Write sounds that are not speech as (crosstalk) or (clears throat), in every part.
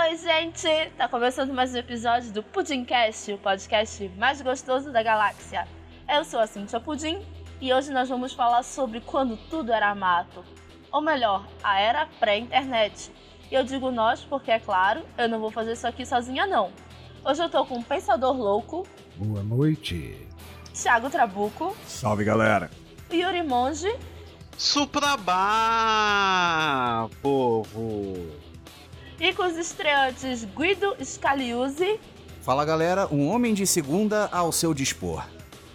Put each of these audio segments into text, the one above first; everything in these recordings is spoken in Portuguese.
Oi, gente! Tá começando mais um episódio do Pudimcast, o podcast mais gostoso da galáxia. Eu sou a Cintia Pudim e hoje nós vamos falar sobre quando tudo era mato. Ou melhor, a era pré-internet. E eu digo nós porque, é claro, eu não vou fazer isso aqui sozinha, não. Hoje eu tô com um Pensador Louco. Boa noite. Thiago Trabuco. Salve, galera. Yuri Monge. Suprabá, povo. E com os estreantes Guido Scaliuzzi. Fala, galera. Um homem de segunda ao seu dispor.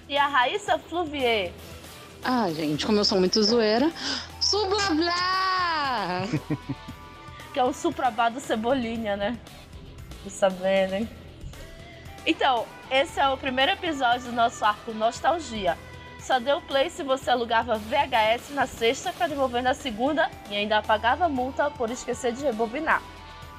E a Raíssa Fluvier. Ah, gente, como eu sou muito zoeira. Sublablá! (laughs) que é o Suprabá do Cebolinha, né? Tô sabendo, hein? Então, esse é o primeiro episódio do nosso arco Nostalgia. Só deu play se você alugava VHS na sexta para devolver na segunda e ainda pagava multa por esquecer de rebobinar.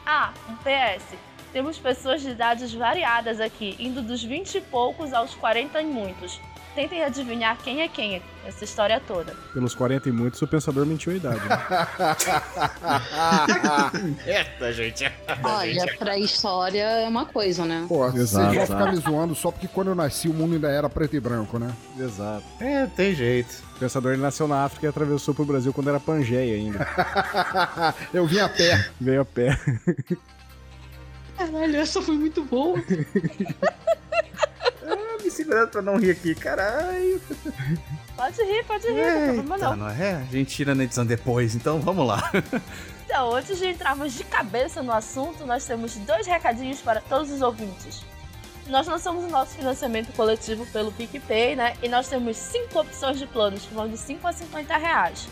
Ah, um PS. Temos pessoas de idades variadas aqui, indo dos 20 e poucos aos 40 e muitos. Tentem adivinhar quem é quem essa história toda. Pelos 40 e muitos, o pensador mentiu a idade. Né? (laughs) Eita, gente. Olha, pré-história é uma coisa, né? Pô, vocês vão ficar me zoando só porque quando eu nasci o mundo ainda era preto e branco, né? Exato. É, tem jeito. O pensador ele nasceu na África e atravessou pro Brasil quando era Pangeia ainda. (laughs) eu vim a pé. Veio a pé. Caralho, essa foi muito boa. (laughs) me segurando pra não rir aqui, caralho. Pode rir, pode rir, é, não problema não. não é? A gente tira na edição depois, então vamos lá. Então, antes de entrarmos de cabeça no assunto, nós temos dois recadinhos para todos os ouvintes. Nós lançamos o nosso financiamento coletivo pelo PicPay, né? E nós temos cinco opções de planos que vão de 5 a 50 reais.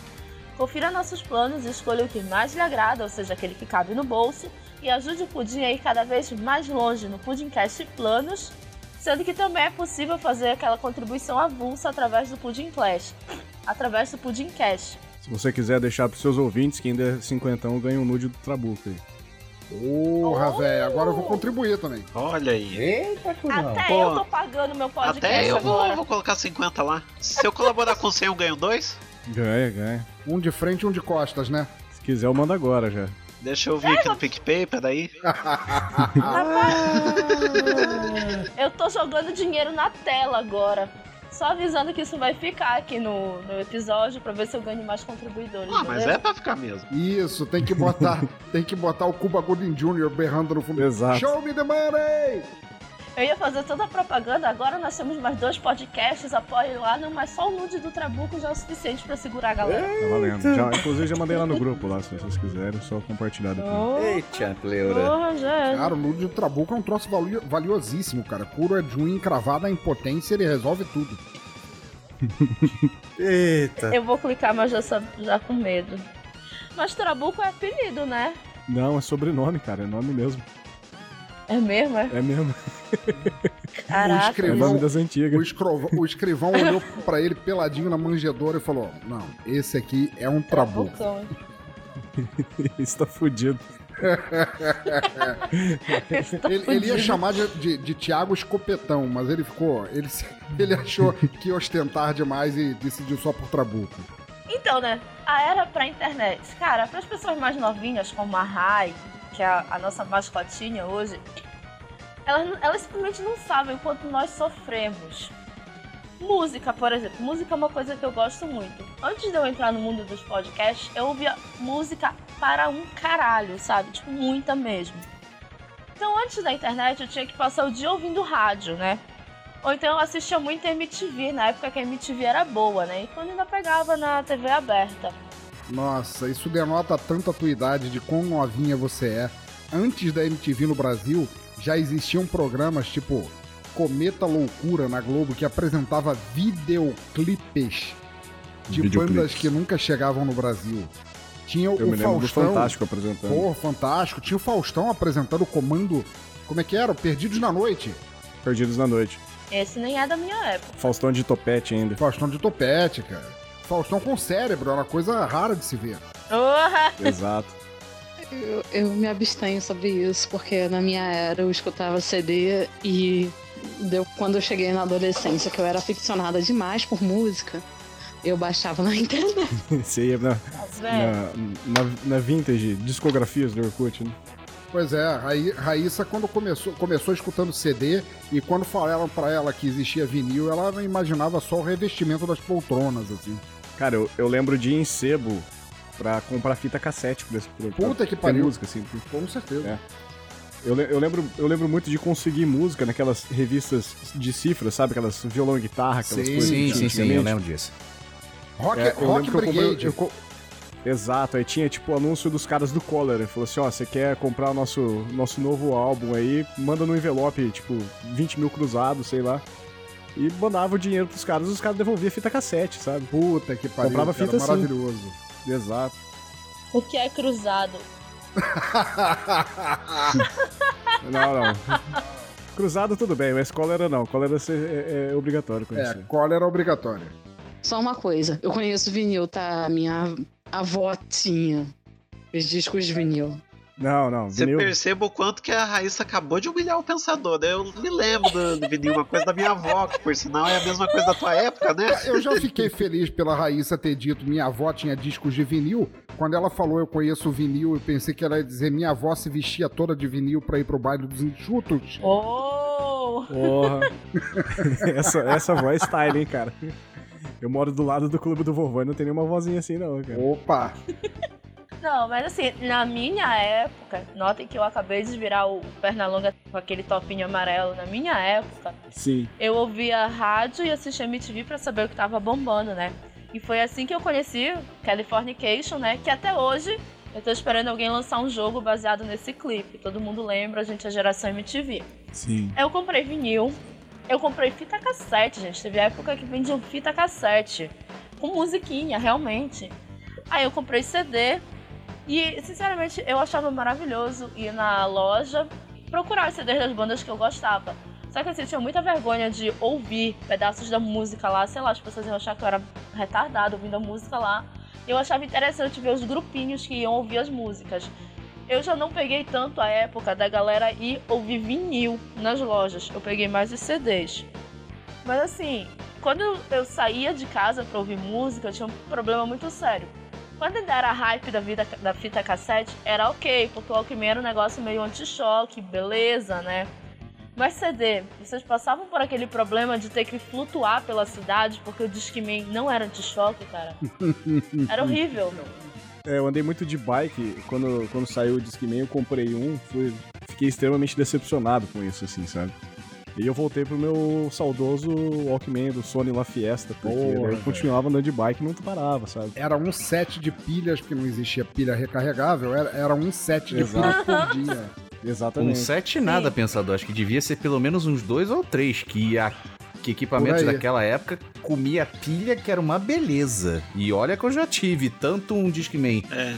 Confira nossos planos e escolha o que mais lhe agrada, ou seja, aquele que cabe no bolso, e ajude o Pudim a ir cada vez mais longe no Pudimcast Planos sendo que também é possível fazer aquela contribuição avulsa através do Pudim Clash, através do Pudim Cash. Se você quiser deixar para seus ouvintes que ainda é cinquentão, ganha um nude do Trabuco aí. Porra, oh! velho, agora eu vou contribuir também. Olha aí. Eita, Até Pô, eu tô pagando meu podcast Até eu vou, vou, colocar 50 lá. Se eu colaborar com 100, eu ganho dois? Ganha, ganha. Um de frente e um de costas, né? Se quiser, eu mando agora já. Deixa eu vir aqui no PicPay, peraí. eu tô jogando dinheiro na tela agora. Só avisando que isso vai ficar aqui no, no episódio pra ver se eu ganho mais contribuidores. Ah, mas é pra ficar mesmo. Isso, tem que botar, (laughs) tem que botar o Cuba Gooding Jr. berrando no fundo. Exato. Show me the money! Eu ia fazer toda a propaganda, agora nós temos mais dois podcasts, apoiem lá, não, mas só o nude do Trabuco já é o suficiente pra segurar a galera. Tá valendo. Já, inclusive já mandei lá no grupo lá, se vocês quiserem, só compartilhar depois. Oh, Eita, pleura. Oh, cara, o nude do Trabuco é um troço valio, valiosíssimo, cara. Cura de unha encravada em potência, ele resolve tudo. (laughs) Eita. Eu vou clicar, mas já, já com medo. Mas Trabuco é apelido, né? Não, é sobrenome, cara, é nome mesmo. É mesmo, é? É mesmo. Caraca. O escrivão, é nome das antigas. O, escrovo, o escrivão olhou pra ele peladinho na manjedoura e falou: Não, esse aqui é um trabuco. (laughs) Isso tá fudido. (laughs) ele, ele, ia chamar de, de, de Tiago Escopetão, mas ele ficou. Ele, ele achou que ia ostentar demais e decidiu só por Trabuco. Então, né? A era pra internet. Cara, para as pessoas mais novinhas, como a Rai, que é a, a nossa mascotinha hoje, elas, elas simplesmente não sabem o quanto nós sofremos. Música, por exemplo. Música é uma coisa que eu gosto muito. Antes de eu entrar no mundo dos podcasts, eu ouvia música para um caralho, sabe? Tipo, muita mesmo. Então, antes da internet, eu tinha que passar o dia ouvindo rádio, né? Ou então eu assistia muito MTV, na época que a MTV era boa, né? E quando ainda pegava na TV aberta. Nossa, isso denota tanto a tua idade de quão novinha você é. Antes da MTV no Brasil, já existiam programas tipo Cometa Loucura na Globo que apresentava videoclipes de Videoclips. bandas que nunca chegavam no Brasil. Tinha Eu o Faustão. Fantástico apresentando. Pô, fantástico. Tinha o Faustão apresentando o comando. Como é que era? Perdidos na Noite. Perdidos na Noite. Esse nem é da minha época. Faustão de topete ainda. Faustão de topete, cara. Faustão com cérebro, é uma coisa rara de se ver. Exato. Eu, eu, me abstenho sobre isso, porque na minha era eu escutava CD e deu, quando eu cheguei na adolescência, que eu era aficionada demais por música, eu baixava na (laughs) internet. (laughs) Você ia na, na, na, na vintage, discografias do Orkut, né? Pois é, a Raí- Raíssa, quando começou, começou escutando CD e quando falaram pra ela que existia vinil, ela imaginava só o revestimento das poltronas, assim. Cara, eu, eu lembro de ir em sebo pra comprar fita cassete pra, pra, Puta pra que pariu. música, assim. Com certeza. É. Eu, eu lembro, eu lembro muito de conseguir música naquelas revistas de cifras, sabe? Aquelas violão e guitarra, aquelas Sim, coisas. Sim, sim, sim, eu lembro disso. Rock, É, eu Rock lembro que eu comprei- Brigade. eu Exato, aí tinha tipo o anúncio dos caras do Collar. Ele falou assim: ó, você quer comprar o nosso, nosso novo álbum aí? Manda no envelope, tipo, 20 mil cruzados, sei lá. E mandava o dinheiro pros caras, os caras devolviam fita cassete, sabe? Puta que pariu, Comprava cara, fita assim. maravilhoso. Exato. O que é cruzado? (laughs) Não, não. Cruzado tudo bem, mas cólera não. Cólera é, é obrigatório é, conhecer. cólera obrigatória. Só uma coisa, eu conheço vinil, tá? Minha avó tinha os discos de vinil. Não, não. Você Vinil. perceba o quanto que a Raíssa acabou de humilhar o pensador. né? Eu me lembro do, do vinil, uma coisa da minha avó, que por sinal é a mesma coisa da tua época, né? Eu já fiquei feliz pela Raíssa ter dito minha avó tinha discos de vinil. Quando ela falou eu conheço o vinil, eu pensei que ela ia dizer minha avó se vestia toda de vinil pra ir pro baile dos enxutos. Oh! Porra. (laughs) essa, essa voz é style, hein, cara. Eu moro do lado do clube do vovô e não tem nenhuma vozinha assim, não, cara. Opa! Não, mas assim, na minha época, notem que eu acabei de virar o Pernalonga com aquele topinho amarelo. Na minha época, Sim. eu ouvia rádio e assistia MTV pra saber o que tava bombando, né? E foi assim que eu conheci Californication, né? Que até hoje eu tô esperando alguém lançar um jogo baseado nesse clipe. Todo mundo lembra, a gente é geração MTV. Sim. Eu comprei vinil, eu comprei fita cassete, gente. Teve época que vendiam fita cassete. Com musiquinha, realmente. Aí eu comprei CD. E, sinceramente, eu achava maravilhoso ir na loja procurar os CDs das bandas que eu gostava. Só que assim, eu tinha muita vergonha de ouvir pedaços da música lá. Sei lá, as pessoas iam achar que eu era retardado ouvindo a música lá. Eu achava interessante ver os grupinhos que iam ouvir as músicas. Eu já não peguei tanto a época da galera ir ouvir vinil nas lojas. Eu peguei mais os CDs. Mas assim, quando eu saía de casa pra ouvir música, eu tinha um problema muito sério. Quando ainda era hype da, vida, da fita cassete, era ok, porque o Walkman era um negócio meio anti-choque, beleza, né? Mas CD, vocês passavam por aquele problema de ter que flutuar pela cidade porque o Discman não era anti-choque, cara? (laughs) Era horrível. É, eu andei muito de bike. Quando, quando saiu o Discman, eu comprei um. Fui, fiquei extremamente decepcionado com isso, assim, sabe? E eu voltei pro meu saudoso Walkman do Sony La Fiesta, porque Porra, eu velho. continuava andando de bike e não parava, sabe? Era um set de pilhas, porque não existia pilha recarregável, era, era um set de Exato. pilhas por dia. (laughs) Um Exatamente. sete nada, pensador. Acho que devia ser pelo menos uns dois ou três. Que, a, que equipamentos daquela época comia pilha que era uma beleza. E olha que eu já tive tanto um Discman É.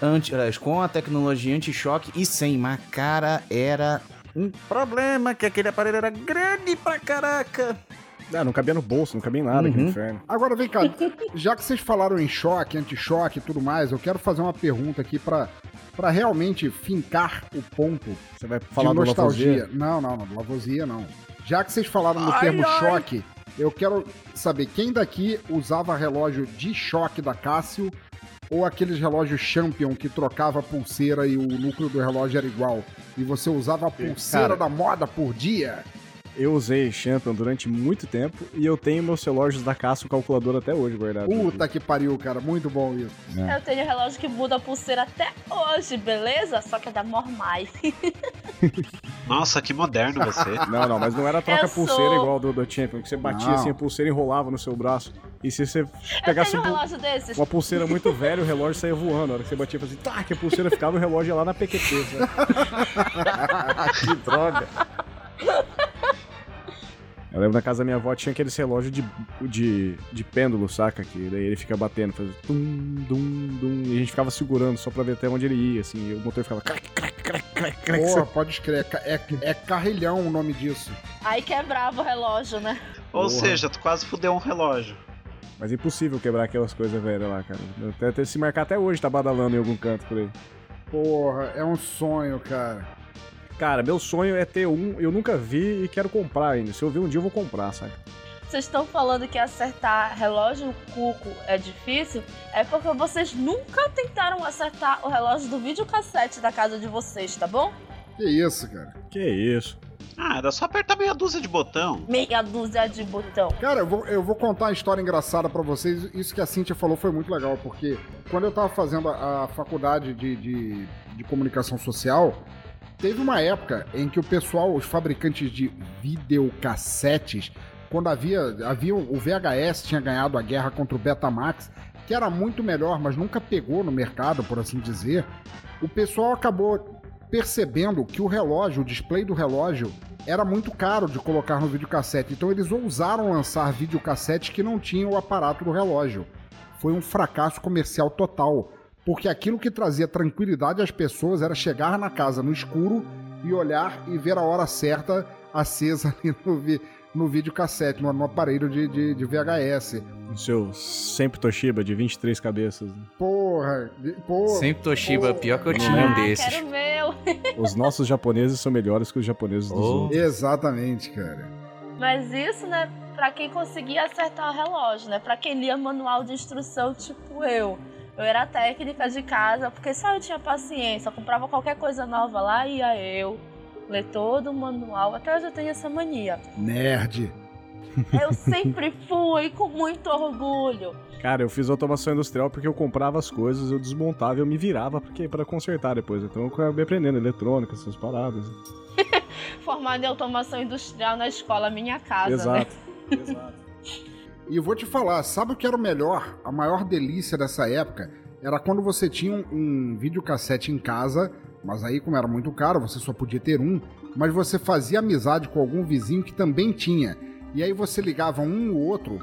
aliás, com a tecnologia anti-choque e sem. Mas, cara, era um problema que aquele aparelho era grande pra caraca. Ah, não cabia no bolso, não cabia em nada, Uhum. inferno. Agora vem cá, já que vocês falaram em choque, anti-choque e tudo mais, eu quero fazer uma pergunta aqui pra, pra realmente fincar o ponto Você vai falar de do nostalgia. Lavoisier? Não, não, não, Lavoisier não. Já que vocês falaram no Ai, termo ai. choque, eu quero saber quem daqui usava relógio de choque da Cássio ou aqueles relógios Champion que trocava a pulseira e o núcleo do relógio era igual. E você usava a pulseira Cara, da moda por dia. Eu usei Champion durante muito tempo e eu tenho meus relógios da Cássio calculador até hoje guardado. Puta que pariu, cara. Muito bom isso. Eu tenho relógio que muda a pulseira até hoje, beleza? Só que é da Mormai. (laughs) Nossa, que moderno você. (laughs) Não, não, mas não era Eu troca-pulseira sou- igual do, do Champion, que você batia Não. assim, a pulseira enrolava no seu braço. E se você Eu pegasse tenho um um pu- relógio desses. uma pulseira muito velha, o relógio saía voando. A hora que você batia, fazia assim, tá, que a pulseira ficava, o relógio ia lá na. Sabe? (laughs) que droga. Eu lembro na casa da minha avó tinha aqueles relógios de, de, de pêndulo, saca? Que daí ele fica batendo, faz tum, dum, dum. E a gente ficava segurando só pra ver até onde ele ia, assim. E o motor ficava crack, crack, crack, crack, crack. Porra, pode escrever. É, é, é carrilhão o nome disso. Aí quebrava o relógio, né? Ou Porra. seja, tu quase fudeu um relógio. Mas é impossível quebrar aquelas coisas velhas lá, cara. Até, até se marcar até hoje, tá badalando em algum canto por aí. Porra, é um sonho, cara. Cara, meu sonho é ter um, eu nunca vi e quero comprar ainda. Se eu ver um dia, eu vou comprar, sabe? vocês estão falando que acertar relógio cuco é difícil, é porque vocês nunca tentaram acertar o relógio do videocassete da casa de vocês, tá bom? Que isso, cara. Que isso. Ah, era só apertar meia dúzia de botão. Meia dúzia de botão. Cara, eu vou, eu vou contar uma história engraçada pra vocês. Isso que a Cintia falou foi muito legal, porque quando eu tava fazendo a, a faculdade de, de, de comunicação social, teve uma época em que o pessoal, os fabricantes de videocassetes, quando havia, havia o VHS tinha ganhado a guerra contra o Betamax, que era muito melhor, mas nunca pegou no mercado, por assim dizer, o pessoal acabou percebendo que o relógio, o display do relógio, era muito caro de colocar no videocassete. Então eles ousaram lançar videocassete que não tinham o aparato do relógio. Foi um fracasso comercial total, porque aquilo que trazia tranquilidade às pessoas era chegar na casa no escuro e olhar e ver a hora certa acesa (laughs) ali no, vi no videocassete, no, no aparelho de, de, de VHS. O seu sempre Toshiba de 23 cabeças. Porra, porra. Sempre Toshiba, porra. pior que eu tinha um Ah, desses. quero o meu. (laughs) Os nossos japoneses são melhores que os japoneses dos Oh. outros. Exatamente, cara. Mas isso, né, pra quem conseguia acertar o relógio, né? Pra quem lia manual de instrução, tipo eu. Eu era técnica de casa, porque só eu tinha paciência. Eu comprava qualquer coisa nova lá e ia eu ler todo o manual. Até hoje eu tenho essa mania. Nerd. Eu (laughs) sempre fui com muito orgulho. Cara, eu fiz automação industrial porque eu comprava as coisas, eu desmontava e eu me virava porque, pra consertar depois. Então eu acabei aprendendo eletrônica, essas paradas. (laughs) Formada em automação industrial na escola Minha Casa, né? Exato. (laughs) E eu vou te falar, sabe o que era o melhor? A maior delícia dessa época era quando você tinha um, um videocassete em casa, mas aí, como era muito caro, você só podia ter um, mas você fazia amizade com algum vizinho que também tinha. E aí você ligava um ou outro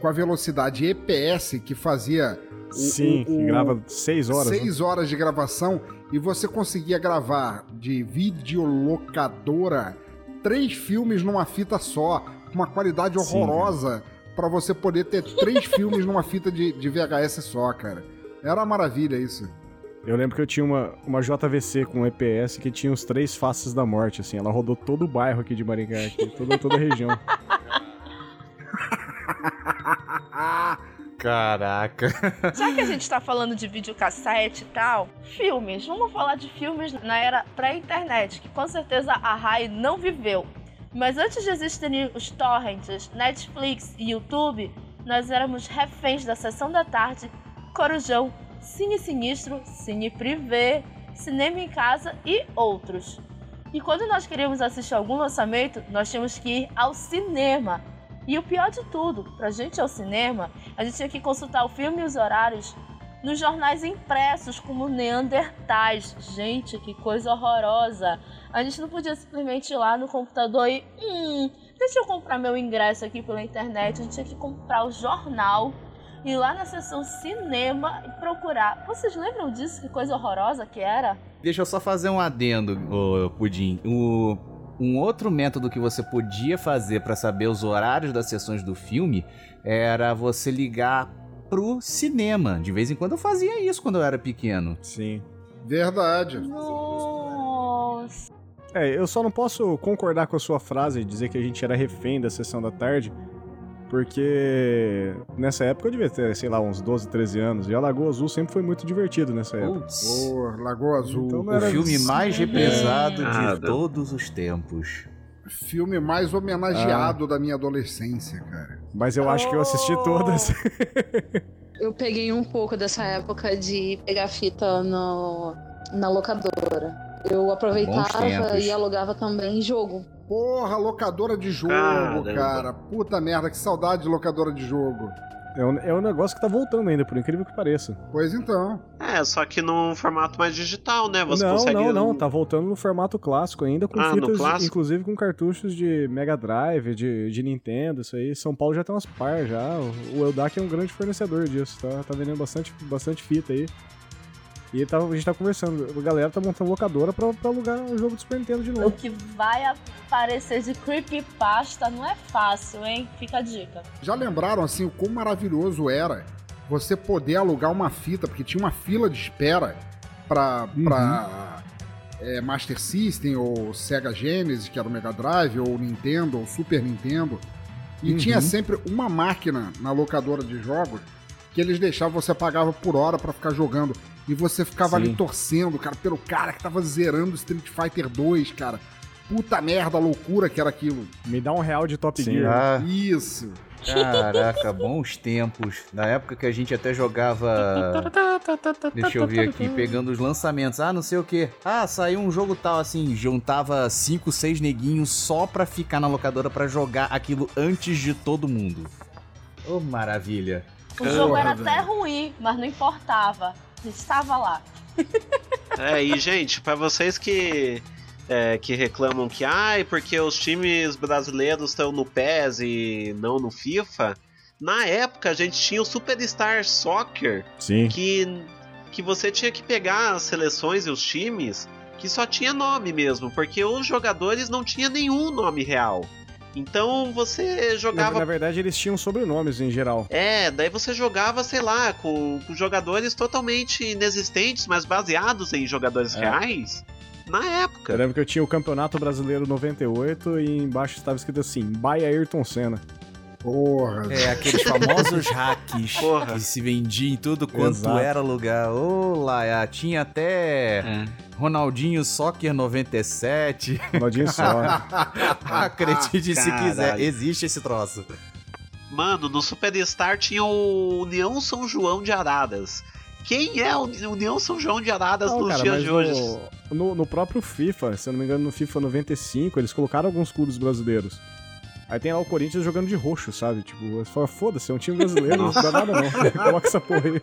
com a velocidade EPS que fazia o- Sim, o- que o- grava 6 horas. né? seis horas de gravação e você conseguia gravar de videolocadora três filmes numa fita só, com uma qualidade Sim, pra você poder ter três (laughs) filmes numa fita de, de VHS só, cara. Era uma maravilha isso. Eu lembro que eu tinha uma, uma JVC com EPS que tinha os três faces da morte, assim. Ela rodou todo o bairro aqui de Maringá, aqui, toda, toda a região. (laughs) Caraca. Já que a gente tá falando de videocassete e tal, filmes. Vamos falar de filmes na era pré-internet, que com certeza a Rai não viveu. Mas antes de existirem os torrents, Netflix e YouTube, nós éramos reféns da Sessão da Tarde, Corujão, Cine Sinistro, Cine Privé, Cinema em Casa e outros. E quando nós queríamos assistir algum lançamento, nós tínhamos que ir ao cinema. E o pior de tudo, pra gente ir ao cinema, a gente tinha que consultar o filme e os horários nos jornais impressos como Neandertais. Gente, que coisa horrorosa. A gente não podia simplesmente ir lá no computador e. Hum, deixa eu comprar meu ingresso aqui pela internet. A gente tinha que comprar o jornal, ir lá na seção cinema e procurar. Vocês lembram disso? Que coisa horrorosa que era? Deixa eu só fazer um adendo, ô, Pudim. O, um outro método que você podia fazer pra saber os horários das sessões do filme era você ligar pro cinema. De vez em quando eu fazia isso quando eu era pequeno. Sim. Verdade. Nossa. É, eu só não posso concordar com a sua frase e dizer que a gente era refém da sessão da tarde, porque nessa época eu devia ter, sei lá, uns 12, 13 anos, e a Lagoa Azul sempre foi muito divertido nessa época. Putz. Lagoa Azul. Então O filme mais reprisado Nada. de todos os tempos. Filme mais homenageado da minha adolescência, cara. Mas eu acho que eu assisti Oh! todas. (laughs) Eu peguei um pouco dessa época de pegar fita no, na locadora. Eu aproveitava e alugava também jogo. Porra, locadora de jogo, Caramba. cara. Puta merda, que saudade de locadora de jogo. É um, é um negócio que tá voltando ainda, por incrível que pareça. Pois então. É, só que num formato mais digital, né? Você não, consegue. não, não, tá voltando no formato clássico ainda, com Ah, fitas, inclusive com cartuchos de Mega Drive, de, de Nintendo, isso aí. São Paulo já tem umas par já. O o Eldak é um grande fornecedor disso, tá, tá vendendo bastante, bastante fita aí. E tá- a gente tá conversando, a galera tá montando locadora pra, pra alugar o jogo do Super Nintendo de O novo. que vai aparecer de creepypasta não é fácil, hein? Fica a dica. Já lembraram assim o quão maravilhoso era você poder alugar uma fita, porque tinha uma fila de espera pra, pra é, Master System ou Sega Genesis, que era o Mega Drive, ou Nintendo, ou Super Nintendo. E Uhum. tinha sempre uma máquina na locadora de jogos que eles deixavam, você pagava por hora pra ficar jogando. E você ficava ali Sim. torcendo, cara, pelo cara que tava zerando Street Fighter 2, cara. Puta merda, loucura que era aquilo. Me dá um real de Top Sim. Gear. Ah, Isso. caraca, bons tempos. Na época que a gente até jogava. Deixa eu ver aqui, pegando os lançamentos. Ah, não sei o que. Ah, saiu um jogo tal, assim, juntava 5, 6 neguinhos só pra ficar na locadora pra jogar aquilo antes de todo mundo. Ô, maravilha. O jogo era até ruim, mas não importava. Estava lá. É, e gente, pra vocês que é, que reclamam que ai, porque os times brasileiros estão no PES e não no FIFA, na época a gente tinha o Superstar Soccer, Sim. que que você tinha que pegar as seleções e os times que só tinha nome mesmo, porque os jogadores não tinham nenhum nome real. Então você Na, jogava na verdade, eles tinham sobrenomes em geral. é, daí você jogava, sei lá, com, com jogadores totalmente inexistentes, mas baseados em jogadores É. reais na Eu época. lembro que eu tinha o Campeonato Brasileiro 98 e embaixo estava escrito assim, by Ayrton Senna. Porra. É, aqueles famosos hacks Porra. que se vendiam em tudo quanto Exato. era lugar. Ô, lá, tinha até Ronaldinho Soccer 97. Ronaldinho só. (laughs) Acredite se Caralho. quiser, existe esse troço. Mano, no Superstar tinha o União São João de Araras. Quem é o União São João de Araras Não, nos cara, dias de hoje? no, no, no próprio FIFA, se eu não me engano, no FIFA 95, eles colocaram alguns clubes brasileiros. Aí tem lá o Corinthians jogando de roxo, sabe? Tipo, você fala, foda-se, é um time brasileiro, não dá nada não. (laughs) Coloca essa porra aí.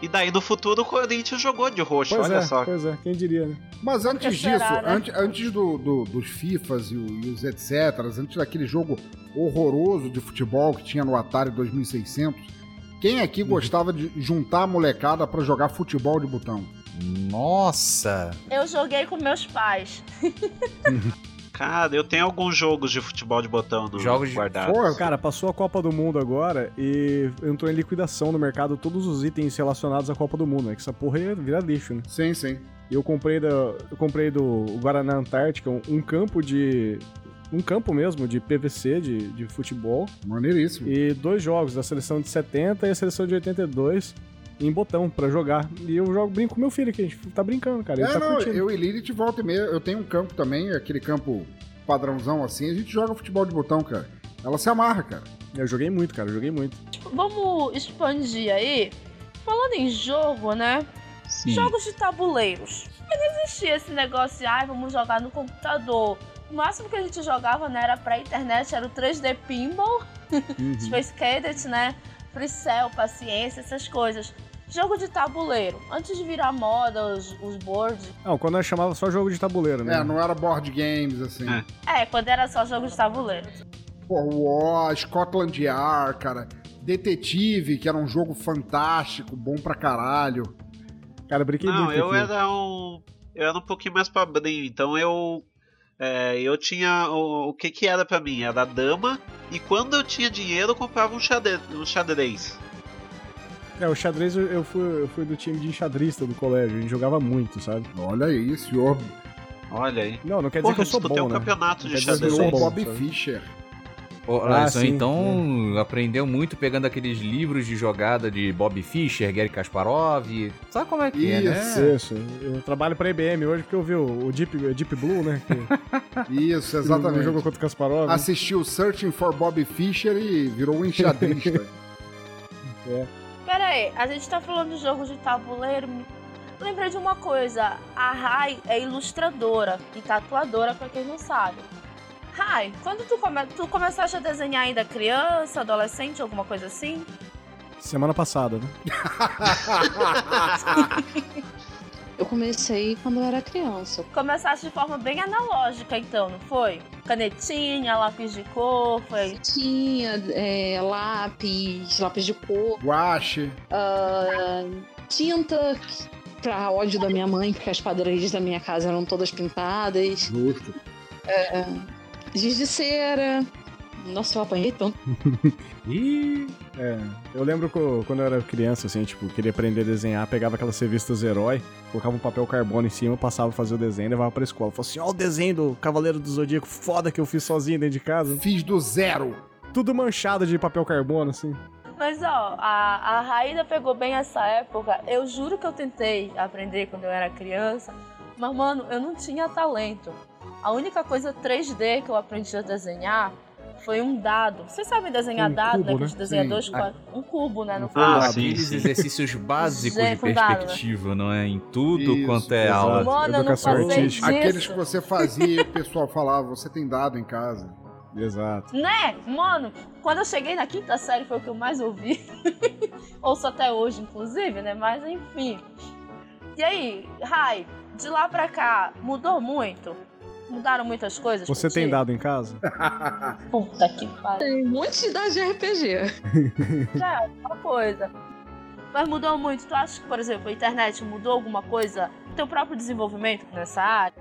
E daí no futuro o Corinthians jogou de roxo, Pois olha é, só. pois é, quem diria, né? Mas antes disso, será, né? antes, antes do, do- dos FIFAs e, o- e os etc., antes daquele jogo horroroso de futebol que tinha no Atari 2600, quem aqui gostava de juntar a molecada pra jogar futebol de botão? Nossa! Eu joguei com meus pais. (laughs) Cara, eu tenho alguns jogos de futebol de botão no Jogos de- guardado. Porra, Cara, passou a Copa do Mundo agora e entrou em liquidação no mercado todos os itens relacionados à Copa do Mundo, né? Que essa porra ia virar lixo, né? Sim, sim. E eu comprei, da, eu comprei do Guaraná Antártica um, um campo de. Um campo mesmo de PVC, de, de futebol, Maneiríssimo. e dois jogos, da seleção de 70 e a seleção de 82, em botão pra jogar. E eu jogo, brinco com meu filho aqui, a gente tá brincando, cara. Ele É, tá não, curtindo. eu e Lilith volta e meia. Eu tenho um campo também, aquele campo padrãozão assim. A gente joga futebol de botão, cara. Ela se amarra, cara. Eu joguei muito, cara, eu joguei muito. Vamos expandir aí. Falando em jogo, né? Sim. Jogos de tabuleiros. Não existia esse negócio de, ai, vamos jogar no computador. O máximo que a gente jogava, né, era pra internet, era o 3D Pinball, Uhum. (laughs) Space Cadet, né? Free Cell, Paciência, essas coisas. Jogo de tabuleiro. Antes de virar moda, os, os boards. Não, quando nós chamava só jogo de tabuleiro, né? É, não era board games, assim. É. É, quando era só jogo de tabuleiro. Pô, War, Scotland Yard, cara. Detetive, que era um jogo fantástico, bom pra caralho. Cara, eu brinquei Não, muito eu aqui. era um. Eu era um pouquinho mais padrinho, então eu. é, eu tinha. O, o que que era pra mim? Era dama, e quando eu tinha dinheiro eu comprava um xadrez. Um xadrez. É, o xadrez eu, eu fui, eu fui do time de enxadrista do colégio, a gente jogava muito, sabe? Olha aí, senhor. Olha aí. Não, não quer dizer Porra, que eu sou bom, um né? campeonato de que eu xadrez. sou Bob? Fischer. Ah, sim, então aprendeu muito pegando aqueles livros de jogada de Bob Fischer, Gary Kasparov. Sabe como é que é, Isso. né? Isso, eu trabalho pra IBM hoje porque eu vi o, o Deep, Deep Blue, né? Que (laughs) Isso, exatamente. jogo contra o Kasparov. né? Assistiu Searching for Bob Fischer e virou um enxadrista. (laughs) Pera aí, a gente tá falando de jogos de tabuleiro. Lembrei de uma coisa. A Rai é ilustradora e tatuadora, pra quem não sabe. Rai, quando tu, come... tu começaste a desenhar ainda criança, adolescente, alguma coisa assim? Semana passada, né? (laughs) Eu comecei quando eu era criança. Começaste de forma bem analógica, então, não foi? Canetinha, lápis de cor, foi. Tinha é, lápis, lápis de cor, Guache. ah, tinta pra ódio da minha mãe, porque as paredes da minha casa eram todas pintadas, Justo. giz de cera. Nossa, eu apanhei tanto. (laughs) Ih, É, eu lembro co- quando eu era criança, assim, tipo, queria aprender a desenhar, pegava aquelas revistas herói, colocava um papel carbono em cima, passava a fazer o desenho e levava pra escola. Falava assim, ó o desenho do Cavaleiro do Zodíaco foda que eu fiz sozinho dentro de casa. Fiz do zero. tudo manchado de papel carbono, assim. Mas ó, a, a Raída pegou bem essa época. Eu juro que eu tentei aprender quando eu era criança, mas mano, eu não tinha talento. A única coisa 3D que eu aprendi a desenhar foi um dado. Vocês sabem desenhar Um dado, cubo, né? Que a né? gente desenha Sim. dois quadros. Um cubo, né? No Ah, caso. sim, Aqueles sim. exercícios básicos de né? perspectiva, não é? Em tudo Isso, quanto é exato. aula. Mano, eu não Educação artística. Aqueles que você fazia e o pessoal falava, você tem dado em casa. Exato. Né? Mano, quando eu cheguei na quinta série foi o que eu mais ouvi. (laughs) Ouço até hoje, inclusive, né? Mas enfim. E aí, Rai, de lá pra cá, mudou muito? Mudaram muitas coisas? Você tem ti? dado em casa? (laughs) Puta que pariu. Tem um monte de idade de RPG. Já é uma coisa. Mas mudou muito. Tu acha que, por exemplo, a internet mudou alguma coisa? Teu próprio desenvolvimento nessa área?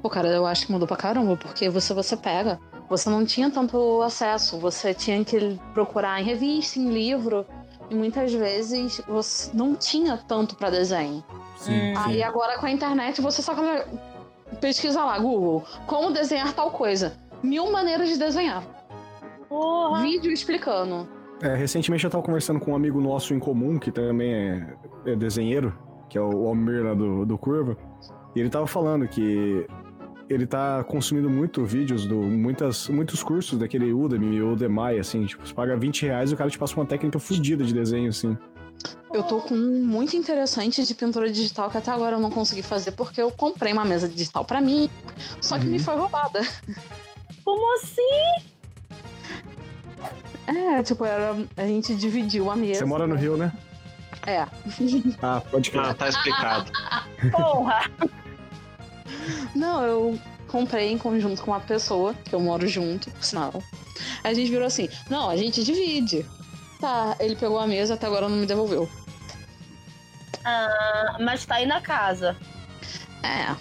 Pô, cara, eu acho que mudou pra caramba, porque você, você pega. Você não tinha tanto acesso, você tinha que procurar em revista, em livro, e muitas vezes você não tinha tanto pra desenho. Sim, Hum. sim. Aí agora com a internet você só pesquisa lá, Google, como desenhar tal coisa. Mil maneiras de desenhar. Porra! Vídeo explicando. É, recentemente eu tava conversando com um amigo nosso em comum, que também é, é desenheiro, que é o Almir lá do, do Curva. E ele tava falando que ele tá consumindo muito vídeos do muitas, muitos cursos daquele Udemy ou Udemy, assim, tipo, você paga 20 reais e o cara te passa uma técnica fodida de desenho, assim. Eu tô com um muito interessante de pintura digital que até agora eu não consegui fazer porque eu comprei uma mesa digital pra mim, só que me foi roubada. Como assim? É, tipo, era, a gente dividiu a mesa. Você mora no Rio, né? É. Ah, pode crer. Ah, tá explicado. Porra! Não, eu comprei em conjunto com uma pessoa, que eu moro junto, por sinal. Aí a gente virou assim, não, a gente divide. Tá, ele pegou a mesa, até agora não me devolveu. Ah, mas tá aí na casa. É.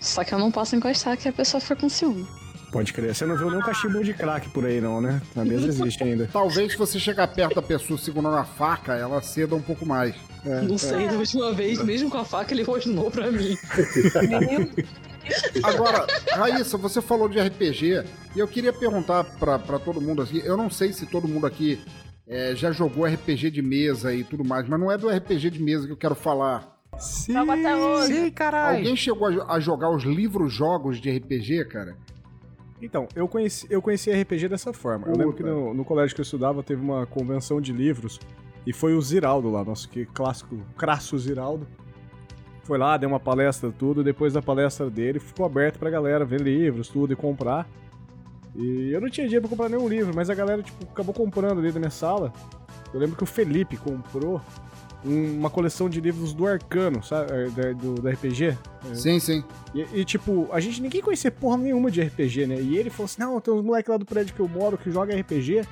Só que eu não posso encostar que a pessoa fica com ciúme. Pode crer. Você não viu nenhum cachimbo de crack por aí, não, né? Na mesa existe ainda. (laughs) Talvez se você chegar perto da pessoa segurando a faca, ela ceda um pouco mais. É, Não é. sei, da última vez, mesmo com a faca, ele rosnou pra mim. (laughs) Agora, Raíssa, você falou de RPG e eu queria perguntar pra, pra todo mundo aqui. Eu não sei se todo mundo aqui é, já jogou RPG de mesa e tudo mais, mas não é do RPG de mesa que eu quero falar. Sim. Sim, caralho. Alguém chegou a, a jogar os livros-jogos de RPG, cara? Então, eu conheci, eu conheci RPG dessa forma. Eu lembro que no, no colégio que eu estudava teve uma convenção de livros e foi o Ziraldo lá, nosso que clássico, crasso Ziraldo. Foi lá, deu uma palestra tudo, depois da palestra dele ficou aberto pra galera ver livros, tudo e comprar. E eu não tinha dinheiro pra comprar nenhum livro, mas a galera tipo acabou comprando ali da minha sala. Eu lembro que o Felipe comprou um- uma coleção de livros do Arcano, sabe, é, da- do, do RPG. Sim, sim. E, e, tipo, a gente ninguém conhecia porra nenhuma de RPG, né? E ele falou assim: não, tem uns moleques lá do prédio que eu moro que joga RPG.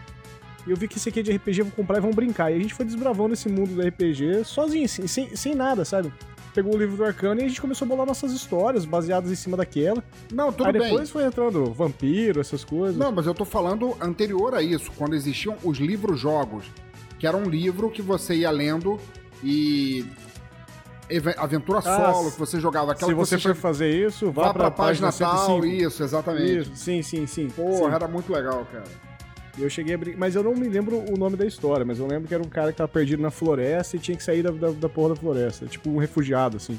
E eu vi que esse aqui é de RPG, vou comprar e vão brincar. E a gente foi desbravando esse mundo do RPG sozinho, assim, sem, sem nada, sabe? Pegou o livro do Arcano e a gente começou a bolar nossas histórias baseadas em cima daquela. Não, tudo Aí bem. depois foi entrando vampiro, essas coisas. Não, mas eu tô falando anterior a isso, quando existiam os livros-jogos, que era um livro que você ia lendo e aventura Ah, solo, que você jogava aquela Se você você for fazer isso, vá, vá pra, página tal, 105. isso, exatamente. Isso, sim, sim, sim. Porra, sim. era muito legal, cara. E eu cheguei a brincar. Mas eu não me lembro o nome da história, mas eu lembro que era um cara que tava perdido na floresta e tinha que sair da, da, da porra da floresta. Tipo um refugiado, assim.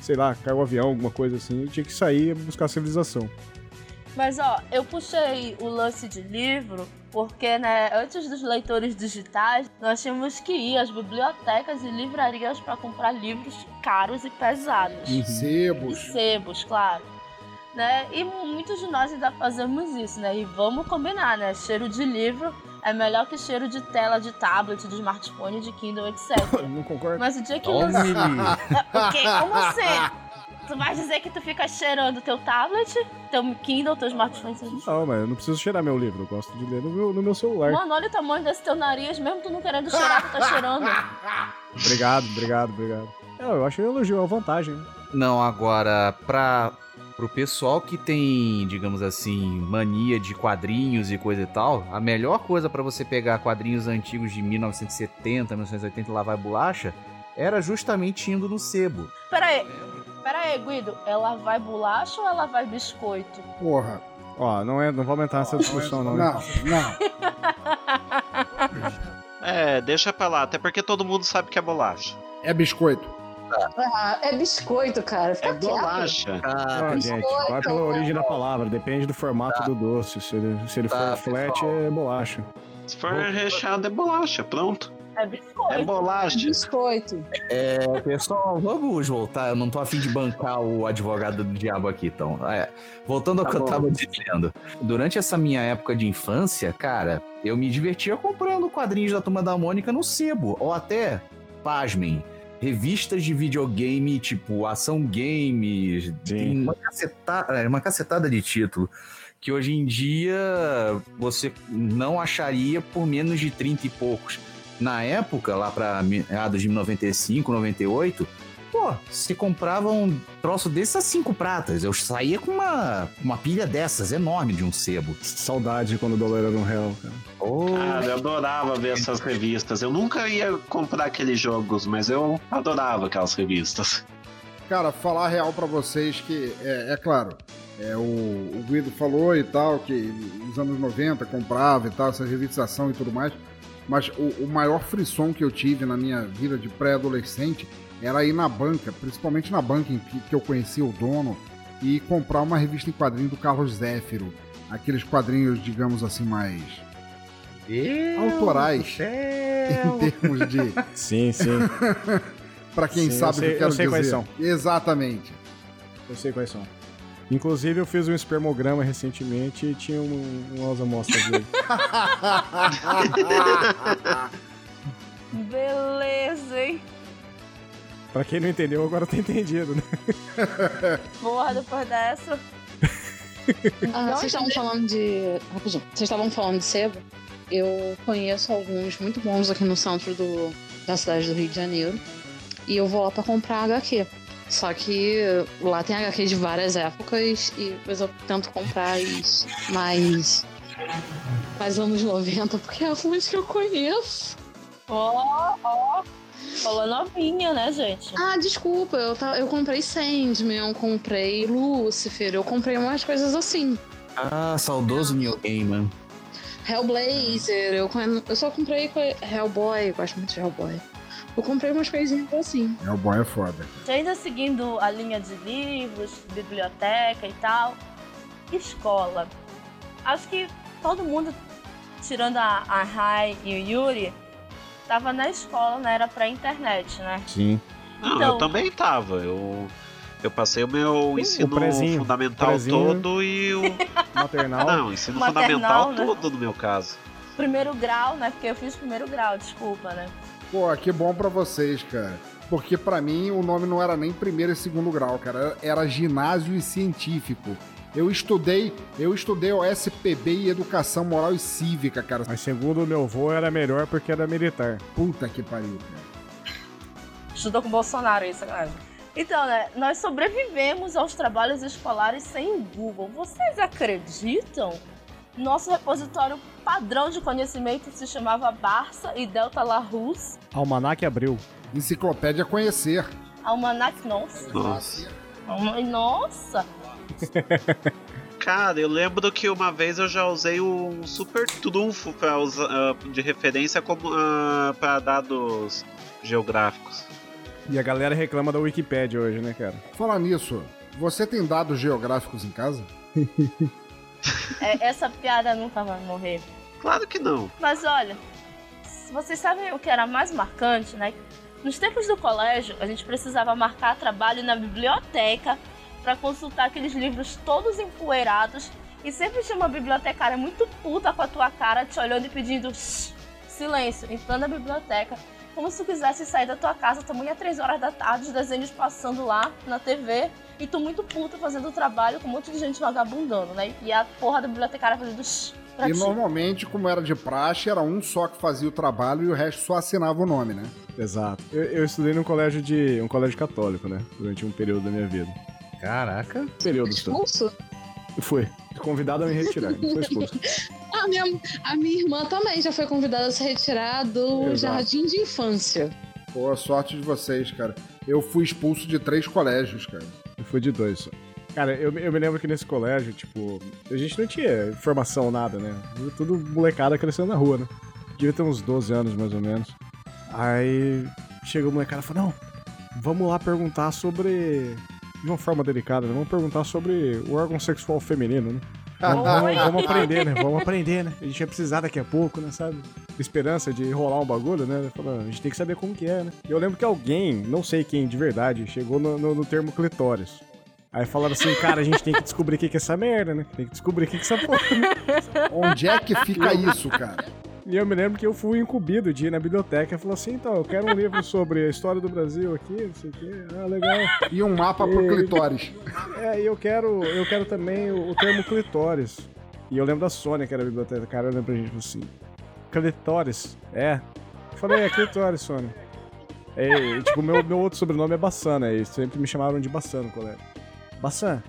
Sei lá, caiu um avião, alguma coisa assim, e tinha que sair e buscar a civilização. Mas ó, eu puxei o lance de livro porque, né, antes dos leitores digitais, nós tínhamos que ir às bibliotecas e livrarias para comprar livros caros e pesados. E Sebos. sebos, claro. Né? E muitos de nós ainda fazemos isso, né? E vamos combinar, né? Cheiro de livro é melhor que cheiro de tela de tablet, de smartphone, de Kindle, etc. (laughs) Não concordo? Mas o dia que Tome. lançar. (laughs) O quê? Como assim? Tu vai dizer que tu fica cheirando teu tablet, teu Kindle, teu smartphone? Não, mas eu não preciso cheirar meu livro, eu gosto de ler no meu, no meu celular. Mano, olha o tamanho desse teu nariz, mesmo tu não querendo cheirar, tu tá (laughs) cheirando. Obrigado, obrigado, obrigado. É, eu acho que elogio, é uma vantagem. Não, agora, pra, pro pessoal que tem, digamos assim, mania de quadrinhos e coisa e tal, a melhor coisa pra você pegar quadrinhos antigos de 1970, 1980 e lavar bolacha era justamente indo no sebo. Pera aí, pera aí, Guido. Ela vai bolacha ou ela vai biscoito? Porra. Ó, não, é, não vou aumentar essa discussão, não. Não, não. É, deixa pra lá, até porque todo mundo sabe que é bolacha. É biscoito. Ah, é biscoito, cara. Fica É quieto. bolacha. Ah, gente, biscoito, vai pela origem da palavra, depende do formato do doce. Se ele, se ele Tá, for flat, pessoal. é bolacha. Se for recheado, é bolacha, pronto. É biscoito. É bolacha. Biscoito. É, pessoal, vamos voltar. Eu não tô afim de bancar o advogado do diabo aqui, então. É, voltando ao Tá que eu bom. tava dizendo. Durante essa minha época de infância, cara, eu me divertia comprando quadrinhos da Turma da Mônica no sebo. Ou até, pasmem, revistas de videogame, tipo Ação Games. Tem uma cacetada, é, uma cacetada de título. Que hoje em dia você não acharia por menos de 30 e poucos na época, lá pra meados de 95, 98, pô, se comprava um troço desses a cinco pratas. Eu saía com uma, uma pilha dessas, enorme de um sebo. Saudade quando o dólar era um real, cara. Oh, Cara, eu adorava ver essas revistas. Eu nunca ia comprar aqueles jogos, mas eu adorava aquelas revistas. Cara, falar real pra vocês que, é, é claro, é, o, o Guido falou e tal, que nos anos 90 comprava e tal, essa revistação e tudo mais, mas o, o maior frisson que eu tive na minha vida de pré-adolescente era ir na banca, principalmente na banca em que, que eu conhecia o dono, e comprar uma revista em quadrinho do Carlos Zéfiro. Aqueles quadrinhos, digamos assim, mais Deus autorais. (laughs) em termos de. (laughs) Sim, sim. (laughs) Pra quem Sim, sabe eu o que sei- eu quero eu sei quais dizer. são. Exatamente. Eu sei quais são. Inclusive, eu fiz um espermograma recentemente e tinha um, umas amostras dele. Beleza, hein? Pra quem não entendeu, agora tá entendido, né? Porra, depois dessa. Ah, vocês estavam falando de. Rapidinho. Vocês estavam falando de sebo. Eu conheço alguns muito bons aqui no centro do, da cidade do Rio de Janeiro. E eu vou lá pra comprar HQ. Só que lá tem HQ de várias épocas e depois eu tento comprar as mais. mais anos 90, porque é a fonte que eu conheço. Ó, ó. Falou novinha, né, gente? Ah, desculpa, eu, ta- eu comprei Sandman, eu comprei Lucifer, eu comprei umas coisas assim. Ah, saudoso Neil Gaiman. Hellblazer, eu, eu só comprei co- Hellboy, eu gosto muito de Hellboy. Eu comprei umas coisinhas assim. É o boy é foda. Ainda seguindo a linha de livros, biblioteca e tal, escola. Acho que todo mundo, tirando a, a Rai e o Yuri, tava na escola na era pré-internet, né? Sim. Não, Então- eu também tava. Eu, eu passei o meu ensino prezinho, fundamental prezinho. todo e o. (laughs) Maternal. Não, ensino Maternal, fundamental né? todo no meu caso. Primeiro grau, né? Porque eu fiz primeiro grau, desculpa, né? Pô, que bom pra vocês, cara. Porque pra mim o nome não era nem primeiro e segundo grau, cara. Era ginásio e científico. Eu estudei, eu estudei o SPB e Educação Moral e Cívica, cara. Mas segundo o meu avô, era melhor porque era militar. Puta que pariu, cara. Estudou com o Bolsonaro, isso, sacanagem. Então, né, nós sobrevivemos aos trabalhos escolares sem o Google. Vocês acreditam? Nosso repositório padrão de conhecimento se chamava Barça e Delta Larus. Almanac abriu. Enciclopédia Conhecer. Almanac, nossa. Nossa. Nossa. (laughs) Cara, eu lembro que uma vez eu já usei um super trunfo pra usar, ah, de referência como ah, para dados geográficos. E a galera reclama da Wikipédia hoje, né, cara? Falar nisso, você tem dados geográficos em casa? (laughs) É, essa piada nunca vai morrer. Claro que não. Mas olha, vocês sabem o que era mais marcante, né? Nos tempos do colégio, a gente precisava marcar trabalho na biblioteca para consultar aqueles livros todos empoeirados e sempre tinha uma bibliotecária muito puta com a tua cara te olhando e pedindo "Shh, silêncio, entrando na biblioteca, como se tu quisesse sair da tua casa, tamanha três horas da tarde, os desenhos passando lá na TV e tu muito puta fazendo o trabalho com um monte de gente vagabundando, né? E a porra da bibliotecária fazendo "Shh", pra E ti. normalmente, como era de praxe, era um só que fazia o trabalho e o resto só assinava o nome, né? Exato. Eu, eu estudei num colégio de. um colégio católico, né? Durante um período da minha vida. Caraca. Período só. Expulso? Fui. Convidado a me retirar. Não foi expulso. (laughs) A minha, a minha irmã também já foi convidada a se retirar do Exato. jardim de infância. Pô, sorte de vocês, cara. Eu fui expulso de três colégios, cara. Eu fui de dois só. Cara, eu, eu me lembro que nesse colégio, tipo, a gente não tinha informação, nada, né? Tudo molecada crescendo na rua, né? Devia ter uns 12 anos, mais ou menos. Aí chega o molecada e fala, não, vamos lá perguntar sobre... De uma forma delicada, né? Vamos perguntar sobre o órgão sexual feminino, né? Vamos, vamos- vamos aprender, né? Vamos aprender, né? A gente vai precisar daqui a pouco, né? Sabe? Esperança de rolar um bagulho, né? Fala, a gente tem que saber como que é, né? Eu lembro que alguém, não sei quem de verdade, chegou no, no- no termo clitóris. Aí falaram assim, cara, a gente tem que descobrir o que que é essa merda, né? Tem que descobrir o que que é essa porra. Onde é que fica isso, cara? E eu me lembro que eu fui incumbido de ir na biblioteca e falou assim, então, eu quero um livro sobre a história do Brasil aqui, não sei o quê. Ah, legal. E um mapa pro clitóris. (laughs) É, e eu quero, eu quero também o, o termo clitóris. E eu lembro da Sônia, que era a biblioteca, cara, olhando pra gente assim, clitóris? É. Eu falei, é clitóris, Sônia. É, e, tipo, meu, meu outro sobrenome é Bassan, né? E sempre me chamaram de Bassan no colégio. Bassan,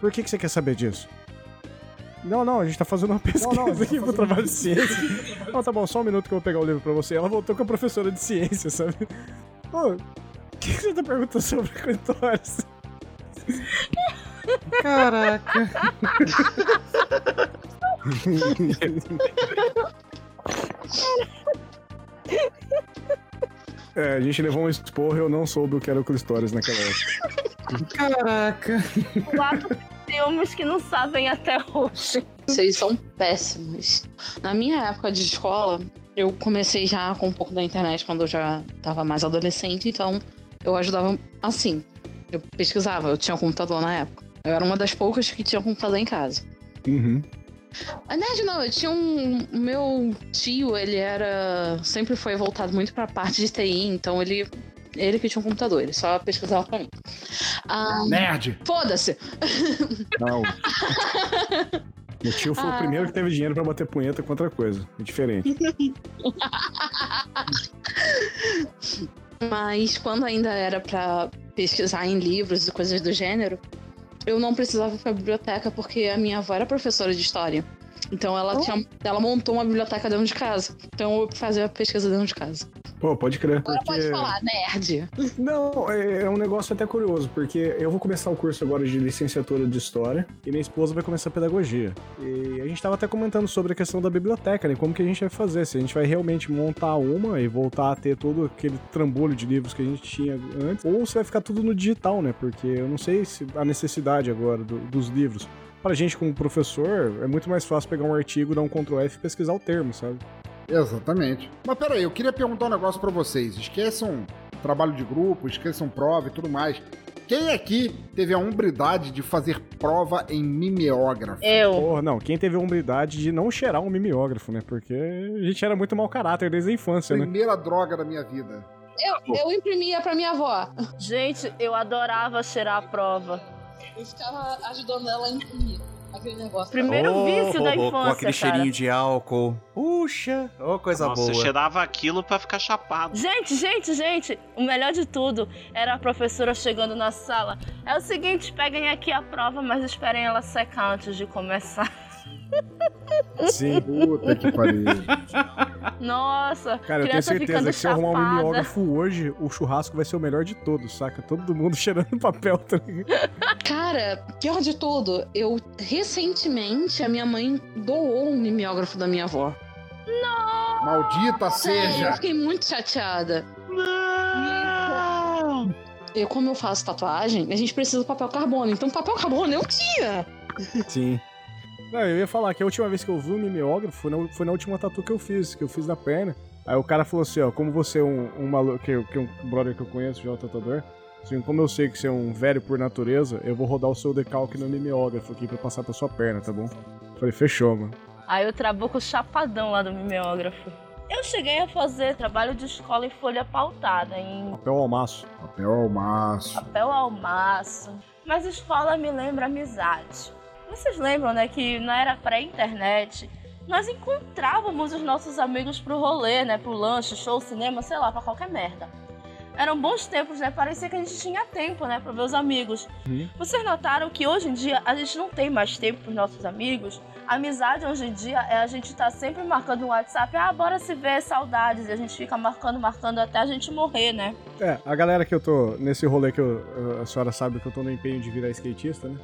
por que, que você quer saber disso? Não, não, a gente tá fazendo uma pesquisa aqui pro trabalho de ciência. Não, tá bom, só um minuto que eu vou pegar o livro pra você. Ela voltou com a professora de ciência, sabe? Pô, o que, que você tá perguntando sobre clitóris? Caraca. (laughs) É, a gente levou um esporro e eu não soube o que era o clitóris naquela época. Caraca. Quatro filmes que não sabem até hoje. Vocês são péssimos. Na minha época de escola, eu comecei já com um pouco da internet quando eu já tava mais adolescente, então eu ajudava assim. Eu pesquisava, eu tinha um computador na época. Eu era uma das poucas que tinha computador em casa. Uhum. A nerd não, eu tinha um. o Meu tio, ele era. Sempre foi voltado muito pra parte de TI, então ele. Ele que tinha um computador, ele só pesquisava pra mim. Ah, Nerd! Foda-se! Não. (laughs) Meu tio foi o Ah. primeiro que teve dinheiro pra bater punheta com outra coisa. É diferente. (laughs) Mas quando ainda era pra pesquisar em livros e coisas do gênero, eu não precisava ir pra biblioteca porque a minha avó era professora de história. Então ela, tinha, ela montou uma biblioteca dentro de casa. Então eu fazia a pesquisa dentro de casa. Pô, pode crer. Agora Porque... pode falar, nerd. (laughs) Não, é, é um negócio até curioso, porque eu vou começar o curso agora de licenciatura de História e minha esposa vai começar Pedagogia. E a gente tava até comentando sobre a questão da biblioteca, né? Como que a gente vai fazer, se a gente vai realmente montar uma e voltar a ter todo aquele trambolho de livros que a gente tinha antes, ou se vai ficar tudo no digital, né? Porque eu não sei se a necessidade agora do- dos livros. Pra gente, como professor, é muito mais fácil pegar um artigo, dar um Ctrl F e pesquisar o termo, sabe? Exatamente. Mas peraí, eu queria perguntar um negócio pra vocês. Esqueçam trabalho de grupo, esqueçam prova e tudo mais. Quem aqui teve a hombridade de fazer prova em mimeógrafo? Eu. Porra, não, quem teve a humildade de não cheirar um mimeógrafo, né? Porque a gente era muito mau caráter desde a infância, né? Primeira droga da minha vida. Eu, eu imprimia pra minha avó. Gente, eu adorava cheirar a prova. Eu ficava ajudando ela a imprimir aquele negócio. Primeiro Oh, vício da oh, oh, infância, Com aquele cara. cheirinho de álcool. Puxa, ô coisa Nossa, boa. eu cheirava aquilo pra ficar chapado. Gente, gente, gente, o melhor de tudo era a professora chegando na sala. É o seguinte, peguem aqui a prova, mas esperem ela secar antes de começar. (laughs) Sim. Puta que pariu. Nossa, Cara, eu tenho certeza que se eu arrumar um mimeógrafo hoje, o churrasco vai ser o melhor de todos, saca? Todo mundo (laughs) cheirando papel, tá? Cara, pior de tudo, eu recentemente a minha mãe doou um mimeógrafo da minha avó. Maldita Sério, eu seja! fiquei muito chateada. Eu, como eu faço tatuagem, a gente precisa de papel carbono. Então, papel carbono eu tinha. Sim. Não, eu ia falar que a última vez que eu vi um mimeógrafo foi na, foi na última tatu que eu fiz, que eu fiz na perna. Aí o cara falou assim, ó, como você é um, um maluco, que, que é um brother que eu conheço, já é um tatuador, assim, como eu sei que você é um velho por natureza, eu vou rodar o seu decalque no mimeógrafo aqui pra passar pra sua perna, tá bom? Falei, fechou, mano. Aí o trabuco chapadão lá do mimeógrafo. Eu cheguei a fazer trabalho de escola em folha pautada, em Papel ao maço. Papel ao maço. papel ao maço. Mas escola me lembra amizade. Vocês lembram, né, que na era pré-internet, nós encontrávamos os nossos amigos pro rolê, né, pro lanche, show, cinema, sei lá, pra qualquer merda. eram bons tempos, né? Parecia que a gente tinha tempo, né, pra ver os amigos. Uhum. Vocês notaram que hoje em dia a gente não tem mais tempo pros nossos amigos? A amizade hoje em dia é a gente tá sempre marcando no WhatsApp, ah, bora se ver, saudades. E a gente fica marcando, marcando até a gente morrer, né? É, a galera que eu tô nesse rolê que eu- a senhora sabe que eu tô no empenho de virar skatista, né?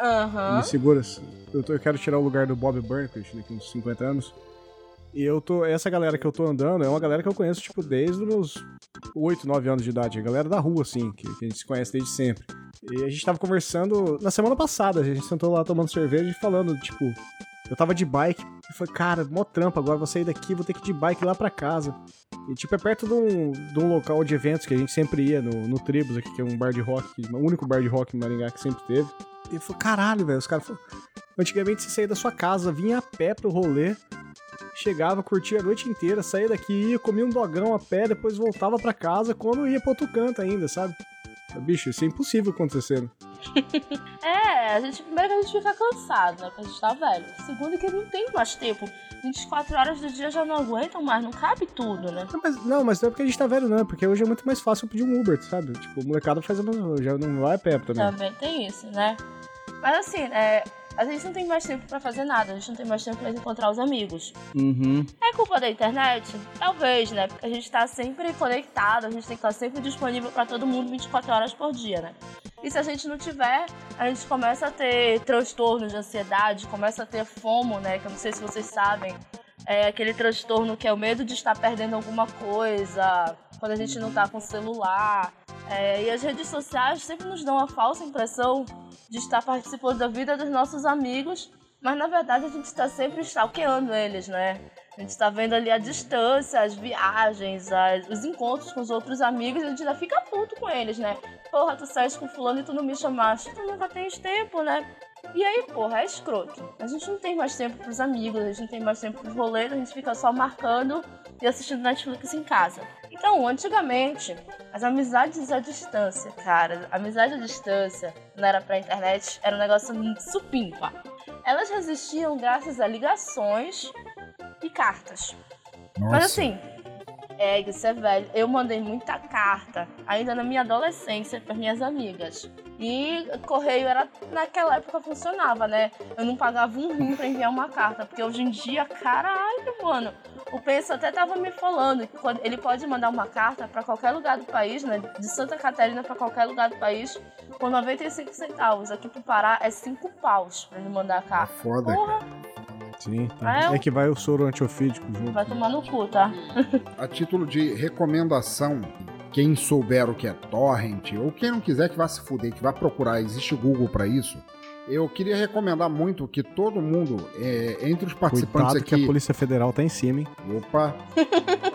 Aham. Me segura. Eu, tô- eu quero tirar o lugar do Bob Burnquist daqui uns 50 anos. E eu tô. Essa galera que eu tô andando é uma galera que eu conheço, tipo, desde os meus 8, 9 anos de idade. A galera da rua, assim, que, que a gente se conhece desde sempre. E a gente tava conversando na semana passada, a gente sentou lá tomando cerveja e falando, tipo, eu tava de bike e falei, cara, mó trampo, agora vou sair daqui, vou ter que ir de bike lá pra casa. E tipo, é perto de um, de um local de eventos que a gente sempre ia, no, no Tribus aqui, que é um bar de rock, o único bar de rock em Maringá que sempre teve. E falou, caralho, velho, os caras falaram, antigamente você saía da sua casa, vinha a pé pro rolê, chegava, curtia a noite inteira, saía daqui, ia, comia um dogão a pé, depois voltava pra casa quando ia pro outro canto ainda, sabe? Bicho, isso é impossível acontecer. né? (laughs) É, a gente, primeiro que a gente fica cansado, né? Porque a gente tá velho. Segundo que não tem mais tempo. 24 horas do dia já não aguentam mais, não cabe tudo, né? Não, mas, não, mas não é porque a gente tá velho, não, é porque hoje é muito mais fácil pedir um Uber, sabe? Tipo, o molecada faz a já não vai a pé também. Também tem isso, né? Mas assim, é, a gente não tem mais tempo pra fazer nada, a gente não tem mais tempo pra encontrar os amigos. Uhum. É culpa da internet? Talvez, né? Porque a gente tá sempre conectado, a gente tem que estar sempre disponível pra todo mundo 24 horas por dia, né? E se a gente não tiver, a gente começa a ter transtornos de ansiedade, começa a ter fomo, né? Que eu não sei se vocês sabem. É aquele transtorno que é o medo de estar perdendo alguma coisa, quando a gente não tá com o celular. É, e as redes sociais sempre nos dão a falsa impressão de estar participando da vida dos nossos amigos, mas na verdade a gente está sempre stalkeando eles, né? A gente tá vendo ali a distância, as viagens, as- os encontros com os outros amigos, a gente ainda fica puto com eles, né? Porra, tu saíste com fulano e tu não me chamaste, tu nunca tens tempo, né? E aí, porra, é escroto. A gente não tem mais tempo pros amigos, a gente não tem mais tempo pros rolês, a gente fica só marcando e assistindo Netflix em casa. Então, antigamente, as amizades à distância, cara, amizade à distância, não era pra internet, era um negócio supimpa. Elas resistiam graças a ligações e cartas. Nossa. Mas assim, é, isso é velho. Eu mandei muita carta, ainda na minha adolescência, para minhas amigas. E correio era naquela época funcionava, né? Eu não pagava um rim pra enviar uma carta, porque hoje em dia, caralho, mano. O Penso até tava me falando que quando- ele pode mandar uma carta pra qualquer lugar do país, né? De Santa Catarina pra qualquer lugar do país, por 95 centavos. Aqui pro Pará é 5 paus pra ele mandar a carta. foda, Porra, Sim, tá. Ah, é? É que vai o soro antiofídico junto. vai tomar no cu, tá? A título de recomendação, quem souber o que é torrent, ou quem não quiser que vá se fuder, que vá procurar, existe Google pra isso. Eu queria recomendar muito que todo mundo, é, entre os participantes Cuidado que aqui. a Polícia Federal tá em cima, hein? Opa!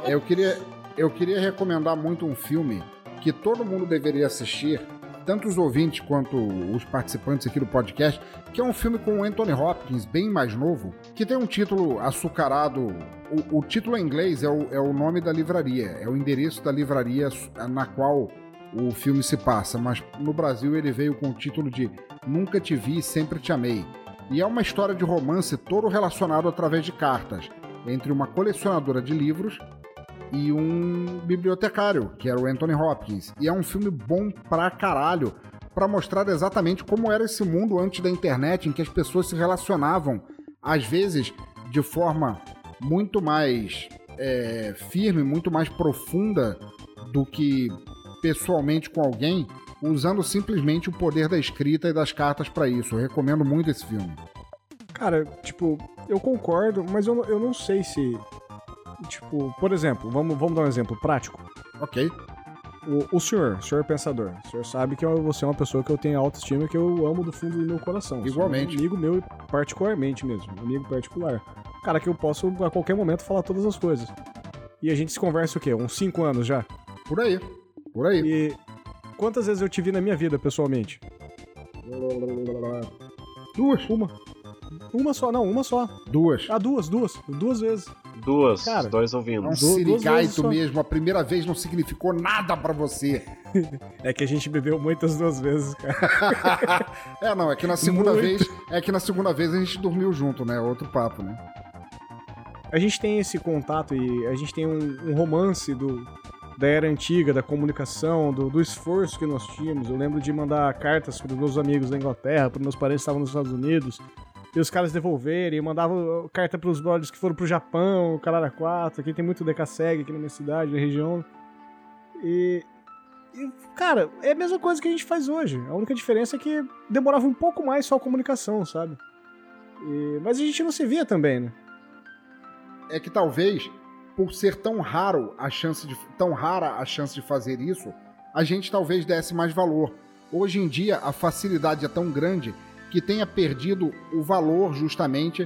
eu, queria, eu queria recomendar muito um filme que todo mundo deveria assistir, tanto os ouvintes quanto os participantes aqui do podcast, que é um filme com o Anthony Hopkins, bem mais novo, que tem um título açucarado. O, o título em inglês é o, é o nome da livraria, é o endereço da livraria na qual o filme se passa, mas no Brasil ele veio com o título de Nunca Te Vi, Sempre Te Amei. E é uma história de romance todo relacionado através de cartas entre uma colecionadora de livros e um bibliotecário, que era o Anthony Hopkins. E é um filme bom pra caralho pra mostrar exatamente como era esse mundo antes da internet, em que as pessoas se relacionavam, às vezes, de forma muito mais é, firme, muito mais profunda do que pessoalmente com alguém, usando simplesmente o poder da escrita e das cartas pra isso. Eu recomendo muito esse filme. Cara, tipo, eu concordo, mas eu, eu não sei se. Tipo, por exemplo, vamos, vamos dar um exemplo prático. Ok? O, o senhor, senhor pensador, o senhor sabe que eu- você é uma pessoa que eu tenho autoestima e que eu amo do fundo do meu coração. Senhor Igualmente. É um amigo meu particularmente mesmo, um amigo particular. Cara, que eu posso a qualquer momento falar todas as coisas. E a gente se conversa o quê? Uns 5 anos já? Por aí. Por aí. E quantas vezes eu te vi na minha vida pessoalmente? Duas. Uma. Uma só, não, uma só. Duas. Ah, duas, duas. Duas vezes. Duas, Cara, dois É ouvindo. um duas vezes sirigaito mesmo. A primeira vez não significou nada pra você. (laughs) É que a gente bebeu muitas duas vezes, cara. (laughs) é, não, é que na segunda Muito. vez. É que na segunda vez a gente dormiu junto, né? Outro papo, né? A gente tem esse contato e a gente tem um, um romance do, da era antiga, da comunicação, do, do esforço que nós tínhamos. Eu lembro de mandar cartas para os meus amigos da Inglaterra, para meus parentes que estavam nos Estados Unidos, e os caras devolverem. Mandava carta para os brothers que foram pro Japão, Calara 4. Aqui tem muito DKSEG aqui na minha cidade, na região. E, e, cara, é a mesma coisa que a gente faz hoje. A única diferença é que demorava um pouco mais só a comunicação, sabe? E, mas a gente não se via também, né? É que talvez, por ser tão raro a chance de tão rara a chance de fazer isso, a gente talvez desse mais valor. Hoje em dia a facilidade é tão grande que tenha perdido o valor justamente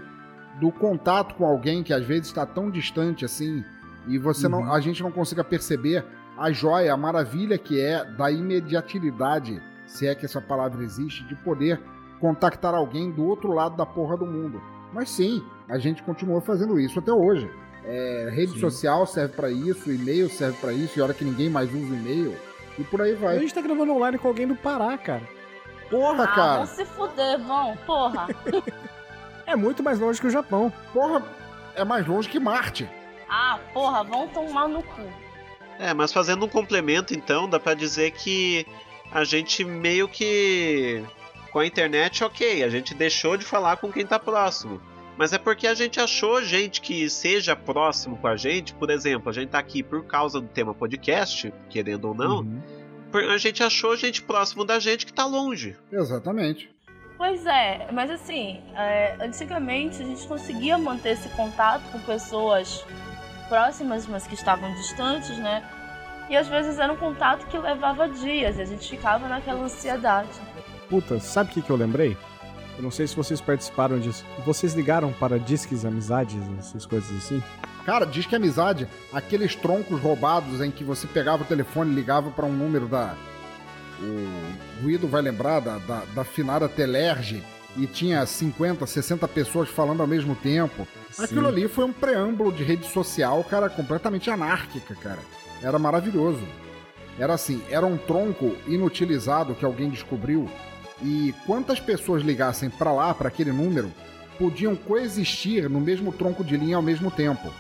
do contato com alguém que às vezes está tão distante assim e você uhum. não, a gente não consiga perceber a joia, a maravilha que é da imediatividade, se é que essa palavra existe, de poder contactar alguém do outro lado da porra do mundo. Mas sim, a gente continua fazendo isso até hoje. É, rede sim. social serve para isso, e-mail serve para isso, e hora que ninguém mais usa e-mail, e por aí vai. A gente tá gravando online com alguém do Pará, cara. Porra, ah, cara. Vão se fuder, vão, porra. é muito mais longe que o Japão. Porra, é mais longe que Marte. Ah, porra, vão tomar no cu. É, mas fazendo um complemento então, dá para dizer que a gente meio que com a internet, ok, a gente deixou de falar com quem tá próximo. Mas é porque a gente achou gente que seja próximo com a gente, por exemplo, a gente tá aqui por causa do tema podcast, querendo ou não. Uhum. A gente achou gente próximo da gente que tá longe. Exatamente. Pois é, mas assim, é, antigamente a gente conseguia manter esse contato com pessoas próximas, mas que estavam distantes, né? E às vezes era um contato que levava dias e a gente ficava naquela ansiedade. Puta, sabe o que, que eu lembrei? Eu não sei se vocês participaram disso. Vocês ligaram para disques amizades, essas coisas assim? Cara, disque amizade, aqueles troncos roubados em que você pegava o telefone e ligava para um número da. O Guido vai lembrar da, da, da finada Telerge e tinha 50, 60 pessoas falando ao mesmo tempo. Sim. Aquilo ali foi um preâmbulo de rede social, cara, completamente anárquica, cara. Era maravilhoso. Era assim, era um tronco inutilizado que alguém descobriu e quantas pessoas ligassem para lá, para aquele número, podiam coexistir no mesmo tronco de linha ao mesmo tempo.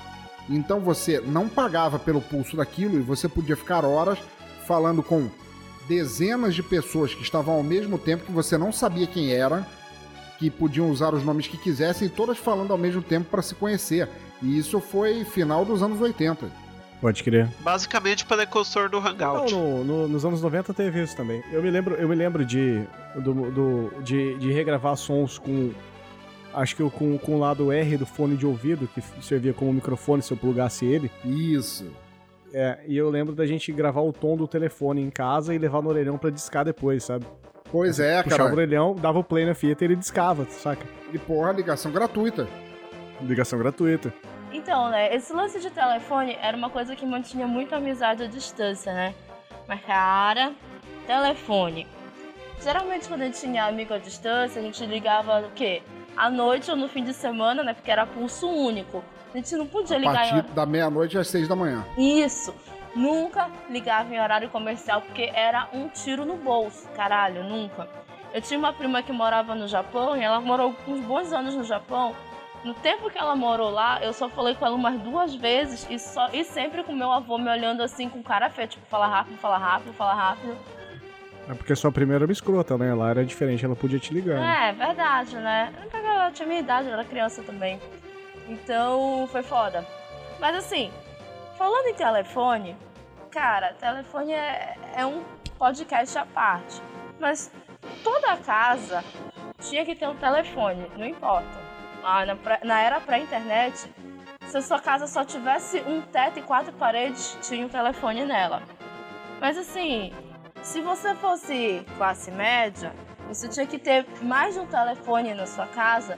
Então você não pagava pelo pulso daquilo e você podia ficar horas falando com dezenas de pessoas que estavam ao mesmo tempo que você não sabia quem era, que podiam usar os nomes que quisessem e todas falando ao mesmo tempo para se conhecer. E isso foi final dos anos 80. Pode crer. Basicamente precursor do Hangout. Não, no, no, nos anos 90 teve isso também. Eu me lembro, eu me lembro de, do, do de, de, regravar sons com. Acho que com, com o lado R do fone de ouvido, que servia como microfone se eu plugasse ele. Isso. É, e eu lembro da gente gravar o tom do telefone em casa e levar no orelhão pra discar depois, sabe? Pois é, Puxava cara. Puxava o orelhão, dava o play na fita e ele discava, saca? E porra, ligação gratuita. Ligação gratuita. Então, né, esse lance de telefone era uma coisa que mantinha muito amizade à distância, né? Mas, cara, telefone. Geralmente, quando a gente tinha amigo à distância, a gente ligava o quê? À noite ou no fim de semana, né? Porque era pulso único. A gente não podia a ligar. A partir em... da meia-noite às seis da manhã. Isso. Nunca ligava em horário comercial porque era um tiro no bolso. Caralho, nunca. Eu tinha uma prima que morava no Japão e ela morou uns bons anos no Japão. No tempo que ela morou lá, eu só falei com ela umas duas vezes e, só, e sempre com meu avô me olhando assim com cara feia, tipo, fala rápido, fala rápido, fala rápido. É porque sua primeira era escrota, né? Lá era diferente, ela podia te ligar. É, verdade, né? Ela tinha minha idade, ela era criança também. Então, foi foda. Mas assim, falando em telefone, cara, telefone é, é um podcast à parte. Mas toda casa tinha que ter um telefone, não importa ah, na, na era pré-internet, se a sua casa só tivesse um teto e quatro paredes, tinha um telefone nela. Mas assim, se você fosse classe média, você tinha que ter mais de um telefone na sua casa,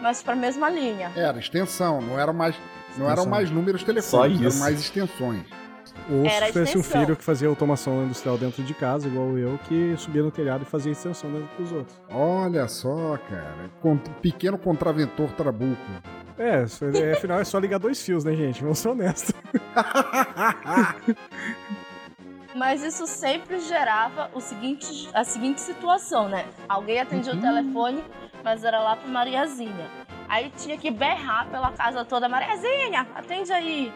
mas para a mesma linha. Era extensão, não era mais, não eram mais números telefônicos, eram mais extensões. Ou se tivesse um filho que fazia automação industrial dentro de casa, igual eu, que subia no telhado e fazia extensão dentro dos outros. Olha só, cara. pequeno contraventor trabuco. É, é, afinal é só ligar dois fios, né, gente? Vamos ser honestos. (laughs) Mas isso sempre gerava o seguinte, a seguinte situação, né? Alguém atendia uhum. o telefone, mas era lá pra Mariazinha. Aí tinha que berrar pela casa toda, Mariazinha, atende aí.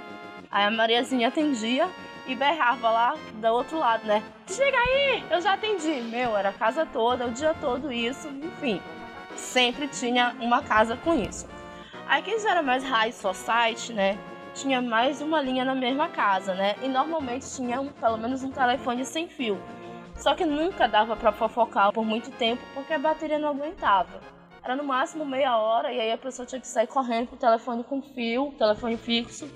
Aí a Mariazinha atendia, e berrava lá do outro lado, né? Chega aí, eu já atendi. Meu, era a casa toda, o dia todo isso, enfim. Sempre tinha uma casa com isso. Aí quem já era mais high society, né? Tinha mais uma linha na mesma casa, né? E normalmente tinha um, pelo menos um telefone sem fio. Só que nunca dava para fofocar por muito tempo porque a bateria não aguentava. Era no máximo meia hora e aí a pessoa tinha que sair correndo com o telefone com fio, telefone fixo,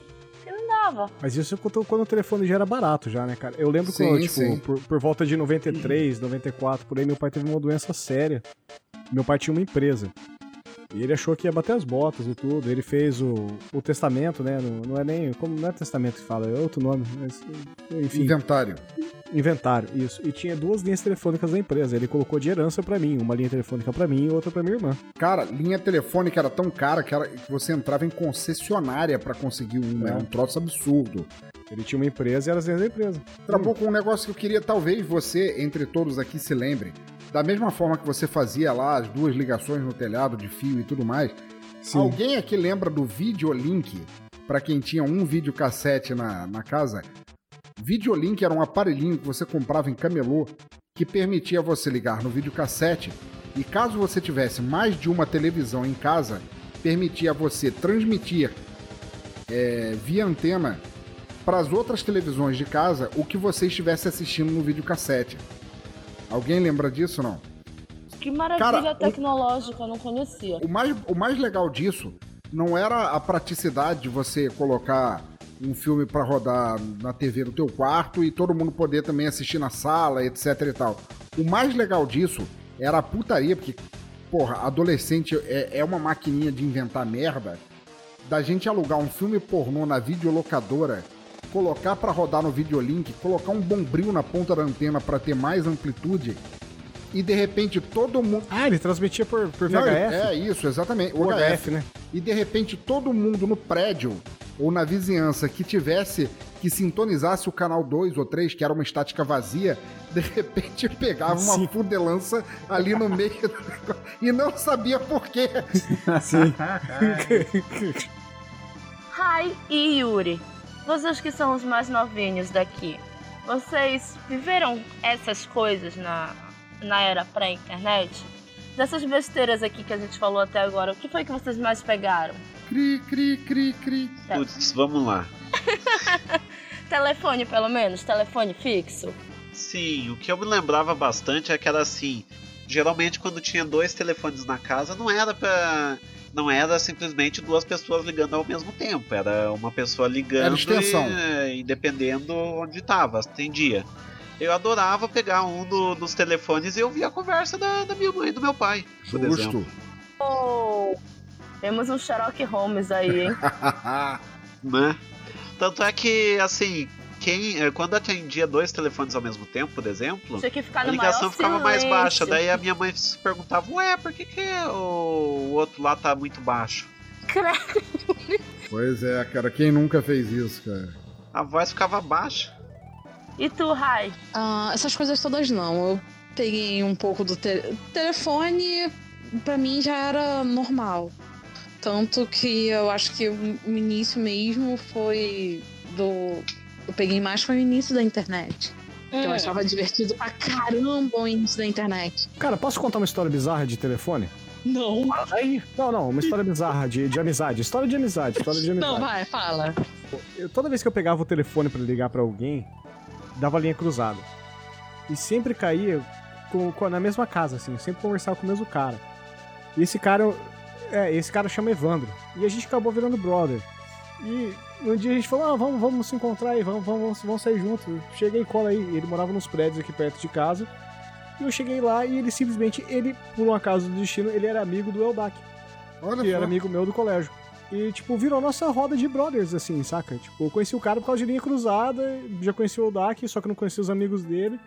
que não dava. Mas isso quando o telefone já era barato já, né, cara? Eu lembro Sim, quando, tipo, por, por volta de 93, 94, por aí, meu pai teve uma doença séria. Meu pai tinha uma empresa. E ele achou que ia bater as botas e tudo. Ele fez o, o testamento, né? Não, não é nem. Como não é testamento que fala, é outro nome. Mas, enfim, Inventário. inventário, isso. E tinha duas linhas telefônicas da empresa. Ele colocou de herança pra mim. Uma linha telefônica pra mim e outra pra minha irmã. Cara, linha telefônica era tão cara que, era- que você entrava em concessionária pra conseguir uma. É. Era um troço absurdo. Ele tinha uma empresa e era as linhas da empresa. Trapou com um negócio que eu queria, talvez você, entre todos aqui, se lembre. Da mesma forma que você fazia lá as duas ligações no telhado de fio e tudo mais. Sim. Alguém aqui lembra do Videolink? Pra quem tinha um videocassete na, na casa. Videolink era um aparelhinho que você comprava em camelô que permitia você ligar no videocassete e caso você tivesse mais de uma televisão em casa, permitia você transmitir é, via antena para as outras televisões de casa o que você estivesse assistindo no videocassete. Alguém lembra disso não? Que maravilha Cara, o- tecnológica, eu não conhecia. O mais, o mais legal disso não era a praticidade de você colocar um filme pra rodar na TV do teu quarto e todo mundo poder também assistir na sala, etc e tal. O mais legal disso era a putaria, porque, porra, adolescente é, é uma maquininha de inventar merda, da gente alugar um filme pornô na videolocadora, colocar pra rodar no videolink, colocar um bombril na ponta da antena pra ter mais amplitude e de repente todo mundo Ah, ele transmitia por, por não, VHF? É isso, exatamente. o O HF, HF. né? E de repente todo mundo no prédio ou na vizinhança que tivesse que sintonizasse o canal 2 ou 3, que era uma estática vazia, de repente (laughs) pegava uma fudelança ali no meio do e não sabia por quê. Sim. Rai (laughs) e Yuri, vocês que são os mais novinhos daqui, vocês viveram essas coisas na, na era pré-internet? Dessas besteiras aqui que a gente falou até agora, o que foi que vocês mais pegaram? Cri, cri, cri, cri. Putz, vamos lá. (laughs) Telefone, pelo menos? Telefone fixo? Sim, o que eu me lembrava bastante é que era assim. Geralmente quando tinha dois telefones na casa não era pra. Não era simplesmente duas pessoas ligando ao mesmo tempo. Era uma pessoa ligando Era extensão. E, e dependendo onde tava, atendia. Eu adorava pegar um do- dos telefones e ouvir a conversa da, da minha mãe e do meu pai, por exemplo. Justo. Oh, temos um Sherlock Holmes aí, hein? (laughs) né? Tanto é que, assim, quem, eh, quando atendia dois telefones ao mesmo tempo, por exemplo, a ligação ficava mais silêncio. baixa. Daí a minha mãe se perguntava, ué, por que, que o, outro lá tá muito baixo? Pois é, cara, quem nunca fez isso, cara? A voz ficava baixa. E tu, Rai? Ah, essas coisas todas não. Eu peguei um pouco do te- telefone, pra mim já era normal. Tanto que eu acho que o início mesmo foi do. Eu peguei mais foi o início da internet. Que Hum. eu achava divertido pra caramba o início da internet. Cara, posso contar uma história bizarra de telefone? Não. Aí. Não, não, uma história bizarra de, de amizade. História de amizade, história de amizade. Não, vai, fala. Eu- toda vez que eu pegava o telefone pra ligar pra alguém, dava linha cruzada. E sempre caía com, com- na mesma casa, assim, eu sempre conversava com o mesmo cara. E esse cara, é, esse cara chama Evandro. E a gente acabou virando brother. E um dia a gente falou, ah, vamos, vamos se encontrar aí, vamos, vamos, vamos sair juntos. Cheguei e cola aí. Ele morava nos prédios aqui perto de casa. E eu cheguei lá e ele simplesmente, ele, por um acaso do destino, ele era amigo do Olha que era amigo meu do colégio. E, tipo, virou nossa roda de brothers, assim, saca? Tipo, eu conheci o cara por causa de linha cruzada, já conheci o Odak, só que não conhecia os amigos dele.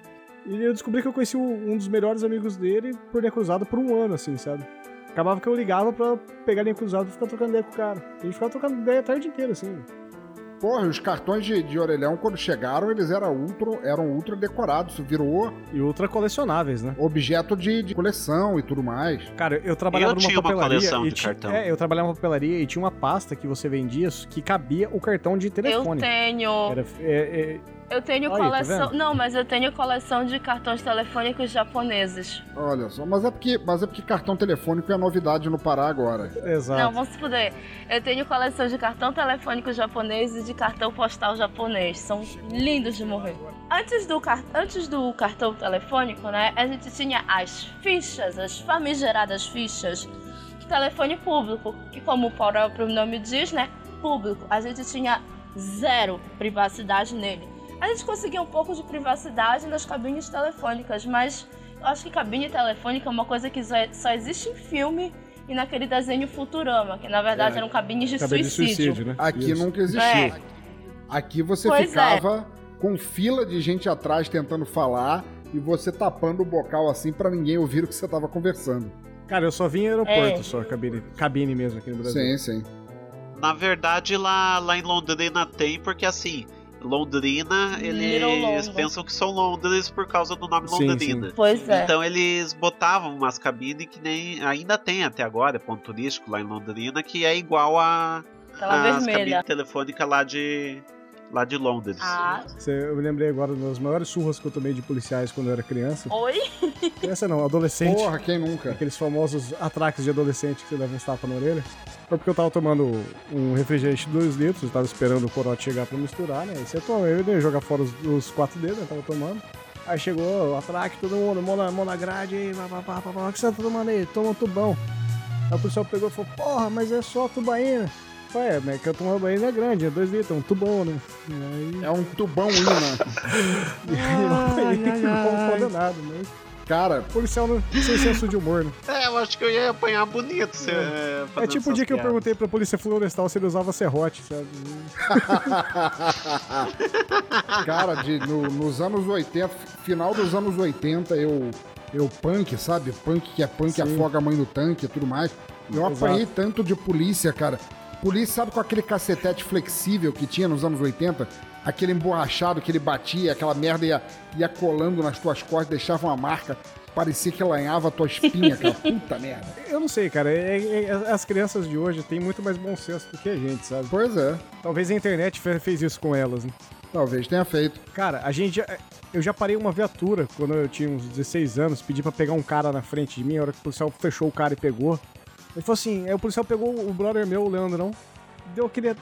E eu descobri que eu conheci um dos melhores amigos dele por linha cruzada por um ano, assim, sabe? Acabava que eu ligava pra pegar linha cruzada e ficar trocando ideia com o cara. E a gente ficava trocando ideia a tarde inteira, assim. Porra, os cartões de, de orelhão, quando chegaram, eles eram ultra, eram ultra decorados. Isso virou E ultra colecionáveis, né? objeto de, de coleção e tudo mais. Cara, eu trabalhava Eu numa tinha uma papelaria. coleção e de ti- cartão. É, eu trabalhava numa papelaria e tinha uma pasta que você vendia que cabia o cartão de Eu telefone. tenho. Era, é, é, Eu tenho Aí, tá coleção. vendo? não, mas eu tenho coleção de cartões telefônicos japoneses. Olha só, mas é porque, mas é porque cartão telefônico é novidade no Pará agora. Exato. Não, vamos se fuder. Eu tenho coleção de cartão telefônico japonês e de cartão postal japonês. São lindos de morrer. Antes do, car- Antes do cartão telefônico, né, a gente tinha as fichas, as famigeradas fichas de telefone público, que como o próprio nome diz, né, público. A gente tinha zero privacidade nele. A gente conseguia um pouco de privacidade nas cabines telefônicas, mas eu acho que cabine telefônica é uma coisa que só, só existe em filme e naquele desenho Futurama, que na verdade É. eram cabines de Cabelo de suicídio. suicídio, né? Aqui Isso. nunca existiu. É. Aqui você Pois é. ficava com fila de gente atrás tentando falar e você tapando o bocal assim pra ninguém ouvir o que você tava conversando. Cara, eu só vim em aeroporto, É. só cabine, cabine mesmo aqui no Brasil. Sim, sim. Na verdade, lá, lá em Londrina tem, porque assim, Londrina, eles pensam que são Londres por causa do nome Sim, Londrina. Pois é. Então eles botavam umas cabines que nem. Ainda tem até agora, é ponto turístico lá em Londrina, que é igual a Aquela as vermelha. cabines telefônicas lá de. lá de Londres. Ah, Eu me lembrei agora das maiores surras que eu tomei de policiais quando eu era criança. oi? Criança não, adolescente. Porra, quem nunca? Aqueles famosos atraques de adolescente que você leva uns tapas na orelha. Foi porque eu tava tomando um refrigerante de 2 litros, eu tava esperando o corote chegar pra misturar, né? Aí você toma, eu ia jogar fora os, os quatro dedos, eu tava tomando. Aí chegou o atraque, todo mundo, mão na, mão na grade, aí, pá, pá, pá, pá, pá, o que você tá tomando aí? Toma um tubão. Aí o policial pegou e falou, porra, mas é só tubaína. Falei, é, mas que eu tomo tubaína é grande, é 2 litros, é um tubão, né? E aí... É um tubão imã. eu apanhei igual um condenado, mas... Cara, Policial não, sem senso de humor, né? É, eu acho que eu ia apanhar bonito se, é, É fazendo tipo o dia que eu perguntei pra polícia florestal se ele usava serrote, sabe? (laughs) cara, de, no- nos anos 80, final dos anos 80, eu, eu punk, sabe? Punk que é punk, Sim. afoga a mãe no tanque e tudo mais. Eu Exato. apanhei tanto de polícia, cara. Polícia, sabe com aquele cacetete flexível que tinha nos anos 80? Aquele emborrachado que ele batia, aquela merda ia, ia colando nas tuas costas, deixava uma marca. Parecia que lanhava a tua espinha, cara. (laughs) Puta merda. Eu não sei, cara. é- é- é- as crianças de hoje têm muito mais bom senso do que a gente, sabe? Pois é, Talvez a internet fe- fez isso com elas, né? talvez tenha feito. Cara, a gente já, eu já parei uma viatura quando eu tinha uns 16 anos, pedi pra pegar um cara na frente de mim, a hora que o policial fechou o cara e pegou. Ele falou assim, aí o policial pegou o brother meu, o Leandrão, deu aquele,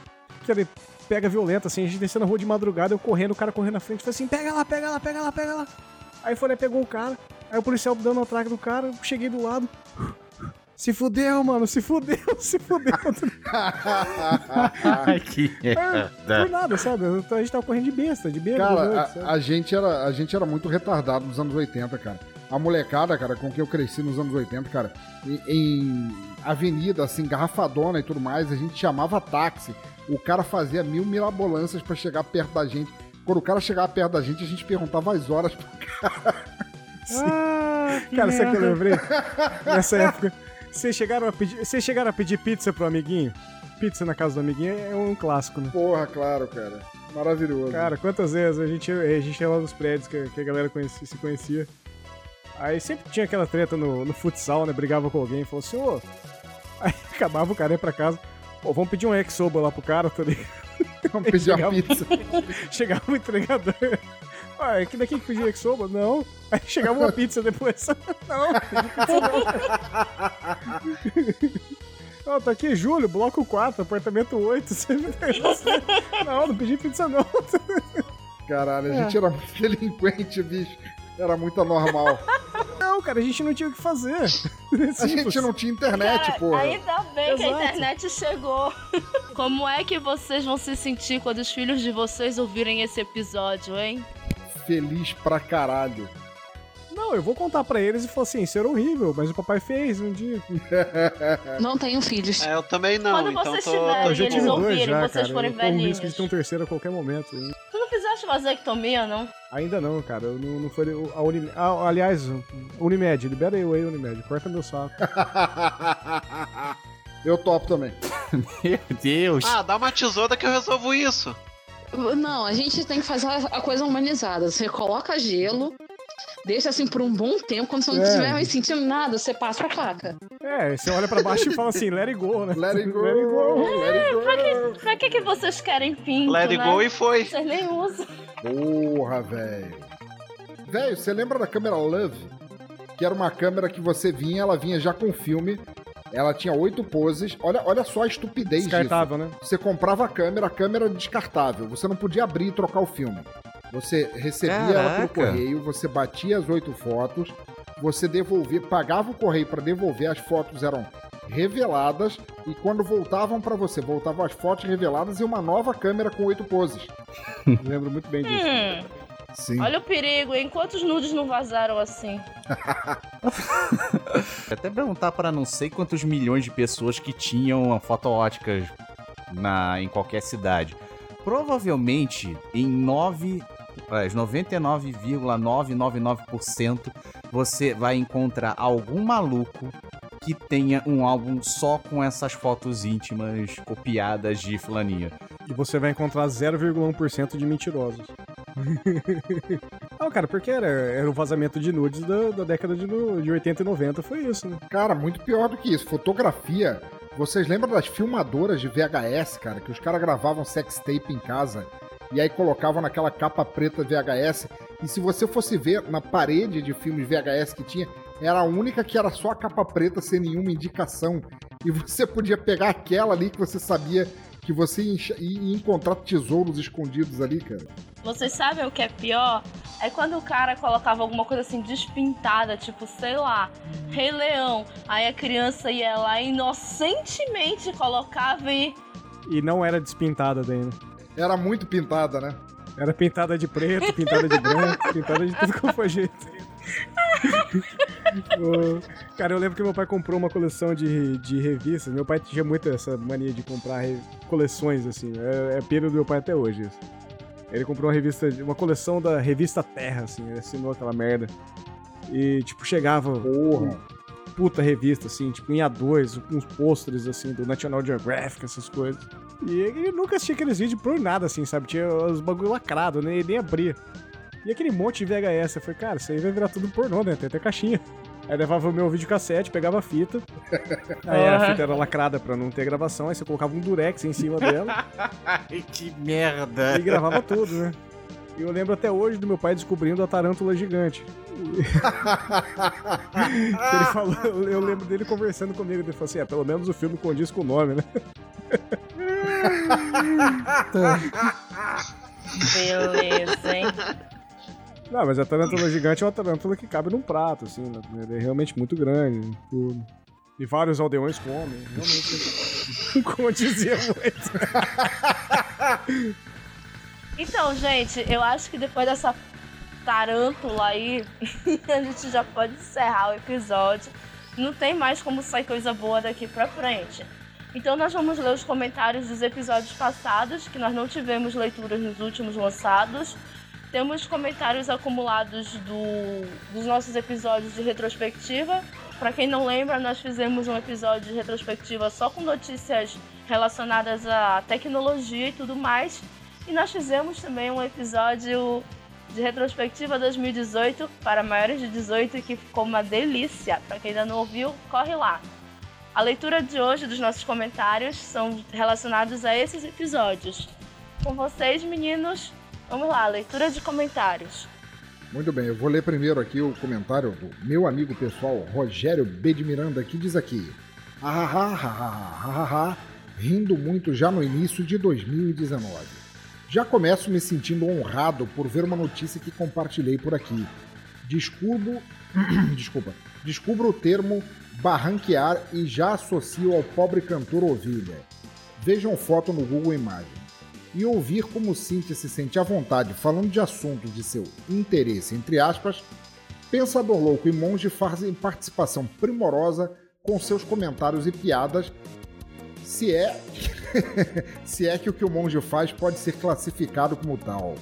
aquele pega violento, assim, a gente descendo na rua de madrugada, eu correndo, o cara correndo na frente, falou assim, pega lá, pega lá, pega lá, pega lá. Aí foi lá e pegou o cara, aí o policial dando o atraque do cara, eu cheguei do lado, se fudeu, mano, se fudeu, (laughs) se fudeu. (laughs) Ai, que Por nada, sabe? A gente tava correndo de besta, de bêbado. Cara, a, a gente era, a gente era muito retardado nos anos 80, cara. A molecada, cara, com quem eu cresci nos anos 80, cara, em, em avenida, assim, garrafadona e tudo mais, a gente chamava táxi. O cara fazia mil mirabolâncias pra chegar perto da gente. Quando o cara chegava perto da gente, a gente perguntava as horas pro Ah, (laughs) cara, sabe que eu lembrei? (laughs) Nessa época, vocês chegaram, a pedir, vocês chegaram a pedir pizza pro amiguinho? Pizza na casa do amiguinho é um clássico, né? Porra, claro, cara. Maravilhoso. Cara, quantas vezes a gente, a gente ia lá nos prédios que, que a galera conhecia- se conhecia. Aí sempre tinha aquela treta no, no futsal, né? Brigava com alguém, falou assim, ô. Aí (laughs) acabava o cara ia pra casa. Pô, vamos pedir um ex-soba lá pro cara, tá ligado? Vamos pedir uma chegava- pizza. (laughs) Chegava o entregador. Ah, é que daqui que pediu ex-soba? Não. Aí chegava uma pizza depois. (laughs) Não. Ó, tá aqui, Júlio, bloco 4, apartamento 8. Você me. Não, não pedi pizza não. Caralho, a É. gente era muito delinquente, bicho. Era muito anormal. Não, cara, a gente não tinha o que fazer. (laughs) A gente não tinha internet, Cara, porra. ainda bem que a Exato. internet chegou. (laughs) Como é que vocês vão se sentir quando os filhos de vocês ouvirem esse episódio, hein? Feliz pra caralho. Não, eu vou contar pra eles e falar assim, isso era horrível, mas o papai fez um dia. (laughs) Não tenho filhos. É, eu também não, Quando então vocês tô, tiverem, já eles tive dois já, vocês cara. forem Eu o risco de velhinhos. ter um terceiro a qualquer momento. hein. Tu não fizeste vasectomia, não? Ainda não, cara. Eu não, não foi a Unimed. Ah, aliás, Unimed, libera eu aí, Unimed. Corta meu saco. (laughs) Eu topo também. (laughs) Meu Deus. Ah, dá uma tesoura que eu resolvo isso. Não, a gente tem que fazer a coisa humanizada. Você coloca gelo, deixa assim por um bom tempo, quando você não É. estiver mais sentindo nada, você passa a faca. É, você olha pra baixo e fala assim, let it go, né? Let it go, let it go. Pra que, que vocês querem pinto, Let it né? go e foi. Vocês nem usam. Porra, velho. Velho, você lembra da câmera Love? Que era uma câmera que você vinha, ela vinha já com filme. Ela tinha oito poses. Olha, olha só a estupidez disso. Descartável, né? Você comprava a câmera, a câmera era descartável. Você não podia abrir e trocar o filme. Você recebia ela pelo Caraca. correio, você batia as oito fotos, você devolvia, pagava o correio para devolver, as fotos eram reveladas e quando voltavam para você, voltavam as fotos reveladas e uma nova câmera com oito poses. (laughs) Lembro muito bem disso. Hum, Sim. olha o perigo, hein? Quantos nudes não vazaram assim? Até perguntar para não sei quantos milhões de pessoas que tinham fotoóticas na, em qualquer cidade. Provavelmente em 9, aliás, 99,999% você vai encontrar algum maluco que tenha um álbum só com essas fotos íntimas copiadas de fulaninha. E você vai encontrar 0,1% de mentirosos. (laughs) Não, cara, porque era, era o vazamento de nudes da, da década de, de 80 e 90, foi isso, né? Cara, muito pior do que isso. Fotografia. Vocês lembram das filmadoras de VHS, cara? Que os caras gravavam sextape em casa e aí colocavam naquela capa preta VHS. E se você fosse ver na parede de filmes VHS que tinha, era a única que era só a capa preta sem nenhuma indicação. E você podia pegar aquela ali que você sabia que você ia encontrar tesouros escondidos ali, cara. Vocês sabem o que é pior? É quando o cara colocava alguma coisa assim despintada, tipo, sei lá, Rei Leão. Aí a criança ia lá e inocentemente colocava e. E não era despintada daí, né? Era muito pintada, né? Era pintada de preto, pintada de branco, (laughs) pintada de tudo que foi jeito. (laughs) Cara, eu lembro que meu pai comprou uma coleção de, de revistas. Meu pai tinha muito essa mania de comprar coleções, assim. É, é pena do meu pai até hoje isso. Ele comprou uma revista, uma coleção da revista Terra, assim. Ele assinou aquela merda. E, tipo, chegava Porra. puta revista, assim, tipo, em A2, com uns pôsteres, assim, do National Geographic, essas coisas. E ele nunca assistia aqueles vídeos por nada, assim, sabe? Tinha os bagulho lacrado, né? Ele nem abria. E aquele monte de VHS, eu falei, cara, isso aí vai virar tudo pornô, né? Tem até caixinha. Aí levava o meu videocassete, pegava a fita. Aí a fita era lacrada pra não ter gravação, aí você colocava um durex em cima dela Ai, (laughs) que merda! e gravava tudo, né? E eu lembro até hoje do meu pai descobrindo a tarântula gigante. (laughs) ele falou, eu lembro dele conversando comigo, ele falou assim, é, pelo menos o filme condiz com o nome, né? Beleza, hein? Não, mas a tarântula gigante é uma tarântula que cabe num prato, assim, né? Ele é realmente muito grande, tudo. E vários aldeões comem, realmente. (laughs) condizia muito. Então, gente, eu acho que depois dessa tarântula aí, (laughs) a gente já pode encerrar o episódio. Não tem mais como sair coisa boa daqui pra frente. Então nós vamos ler os comentários dos episódios passados, que nós não tivemos leituras nos últimos lançados. Temos comentários acumulados do- dos nossos episódios de retrospectiva. Para quem não lembra, nós fizemos um episódio de retrospectiva só com notícias relacionadas à tecnologia e tudo mais. E nós fizemos também um episódio de retrospectiva 2018 para maiores de 18 que ficou uma delícia. Para quem ainda não ouviu, corre lá. A leitura de hoje dos nossos comentários são relacionados a esses episódios. Com vocês, meninos, vamos lá, leitura de comentários. Muito bem, eu vou ler primeiro aqui o comentário do meu amigo pessoal, Rogério B. de Miranda, que diz aqui. Ah, ah, ah, rindo muito já no início de 2019. Já começo me sentindo honrado por ver uma notícia que compartilhei por aqui. Descubro, (clears throat) desculpa, descubro o termo barranquear e já associo ao pobre cantor Ovelha. Vejam foto no Google Imagens e ouvir como Cynthia se sente à vontade falando de assuntos de seu interesse, entre aspas, Pensador Louco e Monge fazem participação primorosa com seus comentários e piadas, se é (laughs) se é que o que o monge faz pode ser classificado como tal.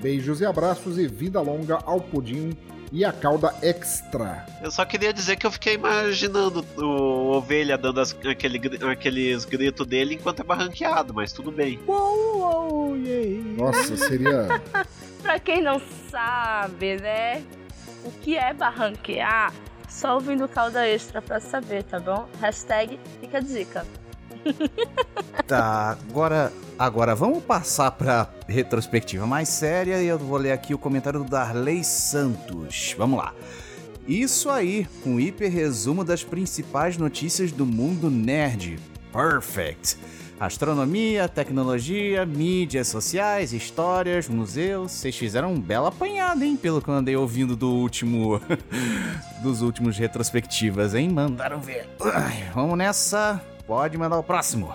Beijos e abraços e vida longa ao pudim e a cauda extra. Eu só queria dizer que eu fiquei imaginando o ovelha dando as- aquele aqueles gritos dele enquanto é barranqueado, mas tudo bem. Uou, uou. Nossa, seria (laughs) Pra quem não sabe, né? o que é barranquear, só ouvindo calda extra pra saber, tá bom? Hashtag fica a dica. Tá, agora, agora vamos passar pra retrospectiva mais séria e eu vou ler aqui o comentário do Darley Santos. Vamos lá. Isso aí, um hiper resumo das principais notícias do mundo nerd. Perfect! Astronomia, tecnologia, mídias sociais, histórias, museus. Vocês fizeram um belo apanhado, hein? Pelo que eu andei ouvindo do último. (laughs) dos últimos retrospectivas, hein? Mandaram ver. Vamos nessa. Pode mandar o próximo.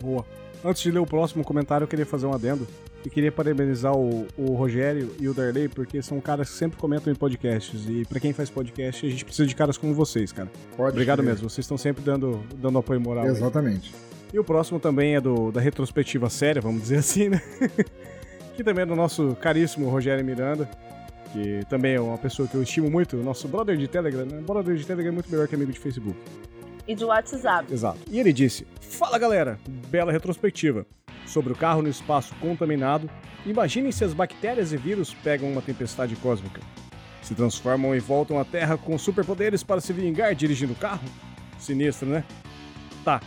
Boa. Antes de ler o próximo comentário, eu queria fazer um adendo. E queria parabenizar o, o Rogério e o Darley, porque são caras que sempre comentam em podcasts. E pra quem faz podcast, a gente precisa de caras como vocês, cara. Pode Obrigado mesmo. Vocês estão sempre dando, dando apoio moral. aí. Exatamente. E o próximo também é do, da retrospectiva séria, vamos dizer (laughs) assim, né? que também é do nosso caríssimo Rogério Miranda, que também é uma pessoa que eu estimo muito, nosso brother de Telegram, né? Brother de Telegram é muito melhor que amigo de Facebook. E de WhatsApp. Exato. E ele disse: Fala galera, bela retrospectiva. Sobre o carro no espaço contaminado, imaginem se as bactérias e vírus pegam uma tempestade cósmica. Se transformam e voltam à Terra com superpoderes para se vingar dirigindo o carro? Sinistro, né? Tá.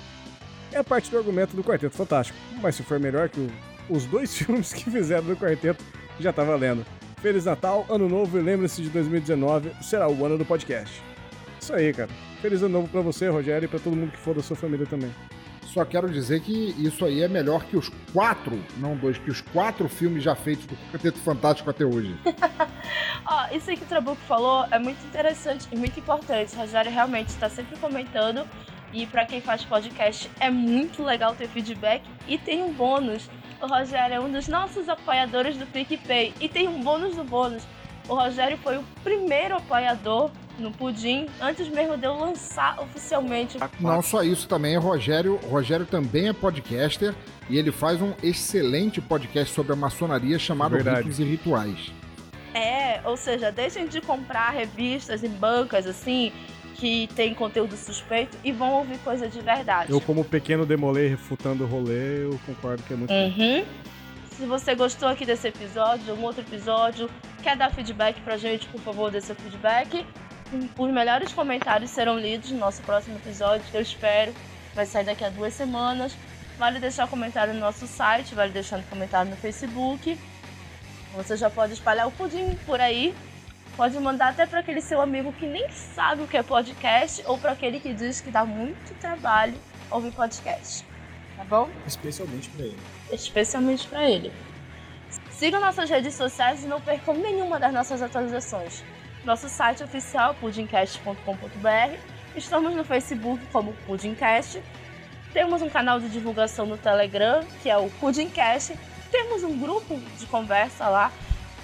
É parte do argumento do Quarteto Fantástico. Mas se for melhor que o- os dois (laughs) filmes que fizeram do Quarteto, já tá valendo. Feliz Natal, Ano Novo e lembre-se de 2019 será o ano do podcast. Isso aí, cara. Feliz ano novo pra você, Rogério, e pra todo mundo que for da sua família também. Só quero dizer que isso aí é melhor que os quatro, não dois, que os quatro filmes já feitos do Quarteto Fantástico até hoje. (laughs) Ó, isso aí que o Trabuco falou é muito interessante e muito importante. O Rogério realmente está sempre comentando. E pra quem faz podcast é muito legal ter feedback. E tem um bônus. O Rogério é um dos nossos apoiadores do PicPay. E tem um bônus do bônus. O Rogério foi o primeiro apoiador no Pudim antes mesmo de eu lançar oficialmente. Não só isso também, o Rogério, o Rogério também é podcaster e ele faz um excelente podcast sobre a maçonaria chamado Verdade. Ritos e Rituais. É, ou seja, deixem de comprar revistas em bancas assim que tem conteúdo suspeito e vão ouvir coisa de verdade. Eu, como pequeno demolei refutando o rolê, eu concordo que é muito. Uhum. Se você gostou aqui desse episódio, de algum outro episódio, quer dar feedback pra gente, por favor, dê seu feedback. Os melhores comentários serão lidos no nosso próximo episódio, que eu espero. Vai sair daqui a duas semanas. Vale deixar comentário no nosso site, vale deixar no comentário no Facebook. Você já pode espalhar o pudim por aí. Pode mandar até para aquele seu amigo que nem sabe o que é podcast ou para aquele que diz que dá muito trabalho ouvir podcast. Tá bom? Especialmente pra ele. especialmente para ele. Sigam nossas redes sociais e não percam nenhuma das nossas atualizações. Nosso site oficial pudimcast.com.br. Estamos no Facebook como Pudimcast. Temos um canal de divulgação no Telegram, que é o Pudimcast. Temos um grupo de conversa lá,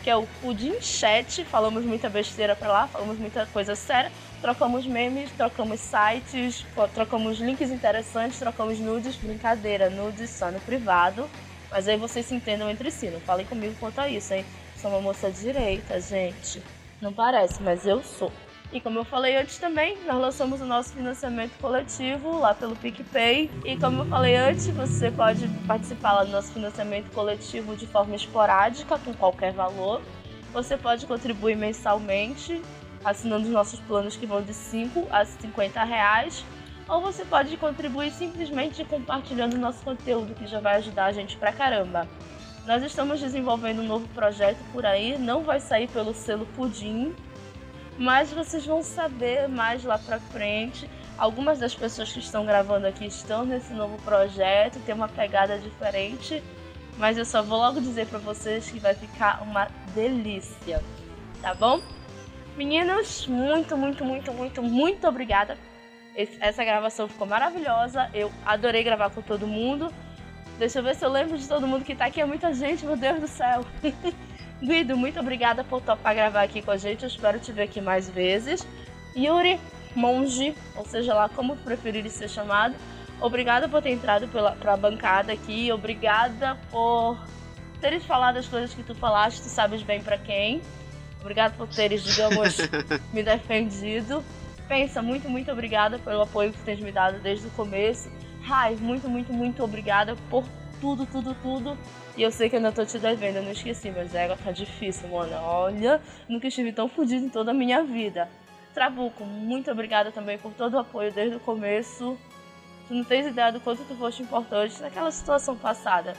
que é o Pudim Chat. Falamos muita besteira pra lá, falamos muita coisa séria. Trocamos memes, trocamos sites, trocamos links interessantes, trocamos nudes. Brincadeira, nudes só no privado. Mas aí vocês se entendam entre si, não falem comigo quanto a isso, hein? Sou uma moça direita, gente. Não parece, mas eu sou. E como eu falei antes também, nós lançamos o nosso financiamento coletivo lá pelo PicPay. E como eu falei antes, você pode participar lá do nosso financiamento coletivo de forma esporádica, com qualquer valor. Você pode contribuir mensalmente, assinando os nossos planos que vão de 5 a 50 reais. Ou você pode contribuir simplesmente compartilhando o nosso conteúdo, que já vai ajudar a gente pra caramba. Nós estamos desenvolvendo um novo projeto por aí, não vai sair pelo selo Pudim, mas vocês vão saber mais lá pra frente. Algumas das pessoas que estão gravando aqui estão nesse novo projeto, tem uma pegada diferente, mas eu só vou logo dizer pra vocês que vai ficar uma delícia, tá bom? Meninos, muito, muito, muito, muito, muito obrigada. Esse- Essa gravação ficou maravilhosa. Eu adorei gravar com todo mundo. Deixa eu ver se eu lembro de todo mundo que tá aqui. É muita gente, meu Deus do céu. (laughs) Guido, muito obrigada por topar gravar aqui com a gente. Eu espero te ver aqui mais vezes. Yuri, monge, ou seja lá como preferir ser chamado. Obrigada por ter entrado pela, pra bancada aqui. Obrigada por teres falado as coisas que tu falaste. Tu sabes bem pra quem. Obrigada por teres, digamos, (laughs) me defendido. Pensa, muito, muito obrigada pelo apoio que tu tens me dado desde o começo. Rai, muito, muito, muito obrigada por tudo, tudo, tudo. E eu sei que ainda tô te devendo, eu não esqueci, mas égua tá difícil, mano. Olha, nunca estive tão fodido em toda a minha vida. Trabuco, muito obrigada também por todo o apoio desde o começo. Tu não tens ideia do quanto tu foste importante naquela situação passada.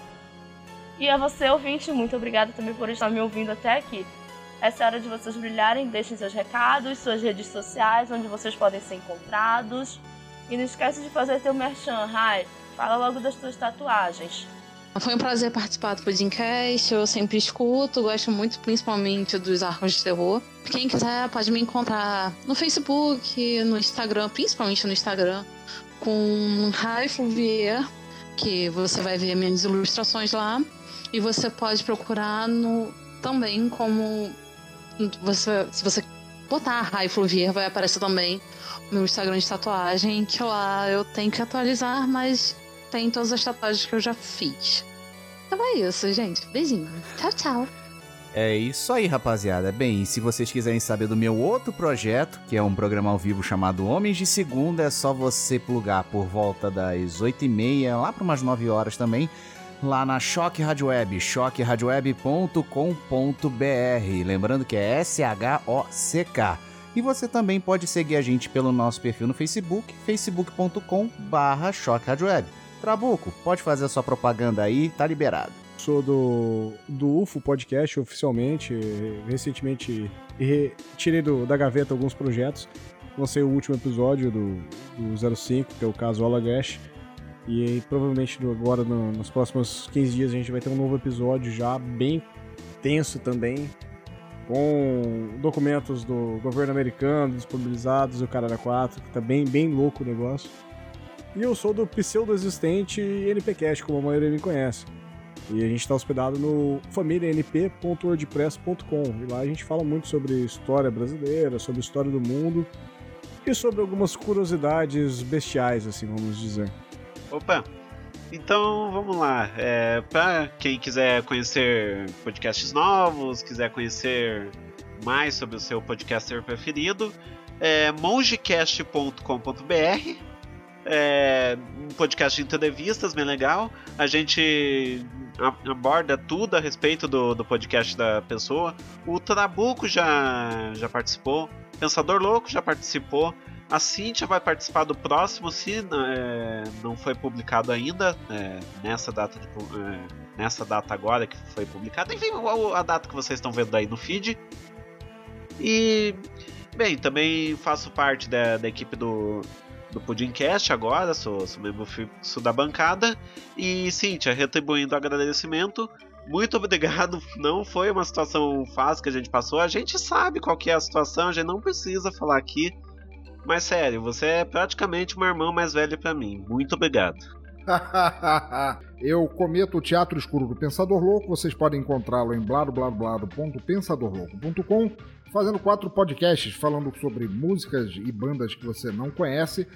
E a você, ouvinte, muito obrigada também por estar me ouvindo até aqui. Essa é a hora de vocês brilharem, deixem seus recados, suas redes sociais, onde vocês podem ser encontrados. E não esquece de fazer teu merchan, Rai. Fala logo das tuas tatuagens. Foi um prazer participar do podcast. Eu sempre escuto, gosto muito principalmente dos arcos de terror. Quem quiser pode me encontrar no Facebook, no Instagram, principalmente no Instagram, com Rai Fluvier, que você vai ver minhas ilustrações lá. E você pode procurar no também como você, se você botar Rai Fluvier, vai aparecer também meu Instagram de tatuagem, que lá eu tenho que atualizar, mas tem todas as tatuagens que eu já fiz. Então é isso, gente. Beijinho. Tchau, tchau. É isso aí, rapaziada. Bem, se vocês quiserem saber do meu outro projeto, que é um programa ao vivo chamado Homens de Segunda, é só você plugar por volta das 8h30, lá para umas 9 horas também, lá na Choque Rádio Web, choqueradioweb.com.br. Lembrando que é S-H-O-C-K. E você também pode seguir a gente pelo nosso perfil no Facebook, facebook.com/barra Choque Rádio Web. Trabuco, pode fazer a sua propaganda aí, tá liberado. Sou do, do UFO Podcast oficialmente. Recentemente tirei do, da gaveta alguns projetos. Lancei o último episódio do, do 05, que é o caso Olagash. E aí, provavelmente agora, no, nos próximos 15 dias, a gente vai ter um novo episódio já bem tenso também. Com documentos do governo americano disponibilizados, o Caralho 4, que tá bem, bem louco o negócio. E eu sou do pseudo-existente NPcast, como a maioria me conhece. E a gente está hospedado no famílianp.wordpress.com. E lá a gente fala muito sobre história brasileira, sobre história do mundo e sobre algumas curiosidades bestiais, assim, vamos dizer. Opa! Então vamos lá. É, para quem quiser conhecer podcasts novos, quiser conhecer mais sobre o seu podcaster preferido, é mongecast.com.br é um podcast de entrevistas bem legal. A gente aborda tudo a respeito do, do podcast da pessoa. O Trabuco já, já participou. Pensador Louco já participou. A Cintia vai participar do próximo, se é, não foi publicado ainda, é, nessa data de, é, nessa data agora que foi publicado. Enfim, a data que vocês estão vendo aí no feed. E, bem, também faço parte da, da equipe do, do Pudimcast agora, sou, sou membro fixo da bancada. E Cíntia, retribuindo o agradecimento, muito obrigado. Não foi uma situação fácil que a gente passou. A gente sabe qual que é a situação, a gente não precisa falar aqui. Mas sério, você é praticamente uma irmã mais velha para mim. Muito obrigado. (laughs) Eu cometo o Teatro Escuro do Pensador Louco. Vocês podem encontrá-lo em bladobladoblado.pensadorlouco.com fazendo quatro podcasts falando sobre músicas e bandas que você não conhece,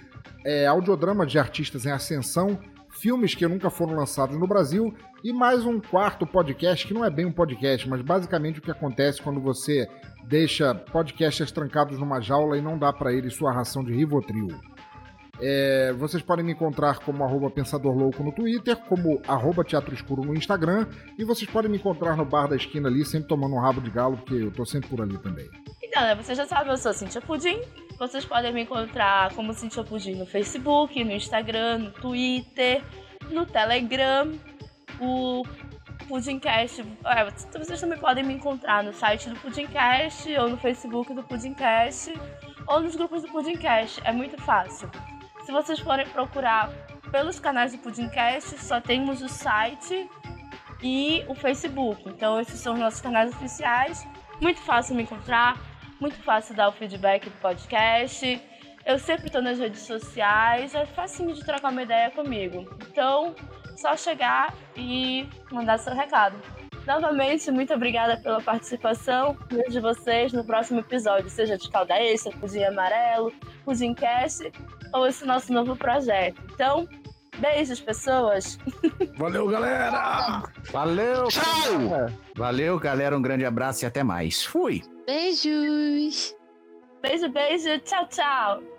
é, audiodrama de artistas em ascensão, filmes que nunca foram lançados no Brasil e mais um quarto podcast que não é bem um podcast, mas basicamente o que acontece quando você deixa podcasters trancados numa jaula e não dá para eles sua ração de Rivotril. É, vocês podem me encontrar como arroba Pensador Louco no Twitter, como arroba Teatro Escuro no Instagram, e vocês podem me encontrar no bar da esquina ali, sempre tomando um rabo de galo, porque eu tô sempre por ali também. Então, né, vocês já sabem, eu sou Cintia Pudim. Vocês podem me encontrar como Cintia Pudim no Facebook, no Instagram, no Twitter, no Telegram, o Pudimcast. É, vocês também podem me encontrar no site do Pudimcast, ou no Facebook do Pudimcast, ou nos grupos do Pudimcast. É muito fácil. Se vocês forem procurar pelos canais do Pudimcast, só temos o site e o Facebook. Então esses são os nossos canais oficiais. Muito fácil me encontrar, muito fácil dar o feedback do podcast. Eu sempre estou nas redes sociais, é facinho de trocar uma ideia comigo. Então, só chegar e mandar seu recado. Novamente, muito obrigada pela participação. Vejo vocês no próximo episódio, seja de calda extra, pudim amarelo, pudim cast ou esse nosso novo projeto. Então, beijos, pessoas. (laughs) Valeu, galera! Valeu! Tchau! Valeu, galera. Um grande abraço e até mais. Fui! Beijos! Beijo, beijo. Tchau, tchau.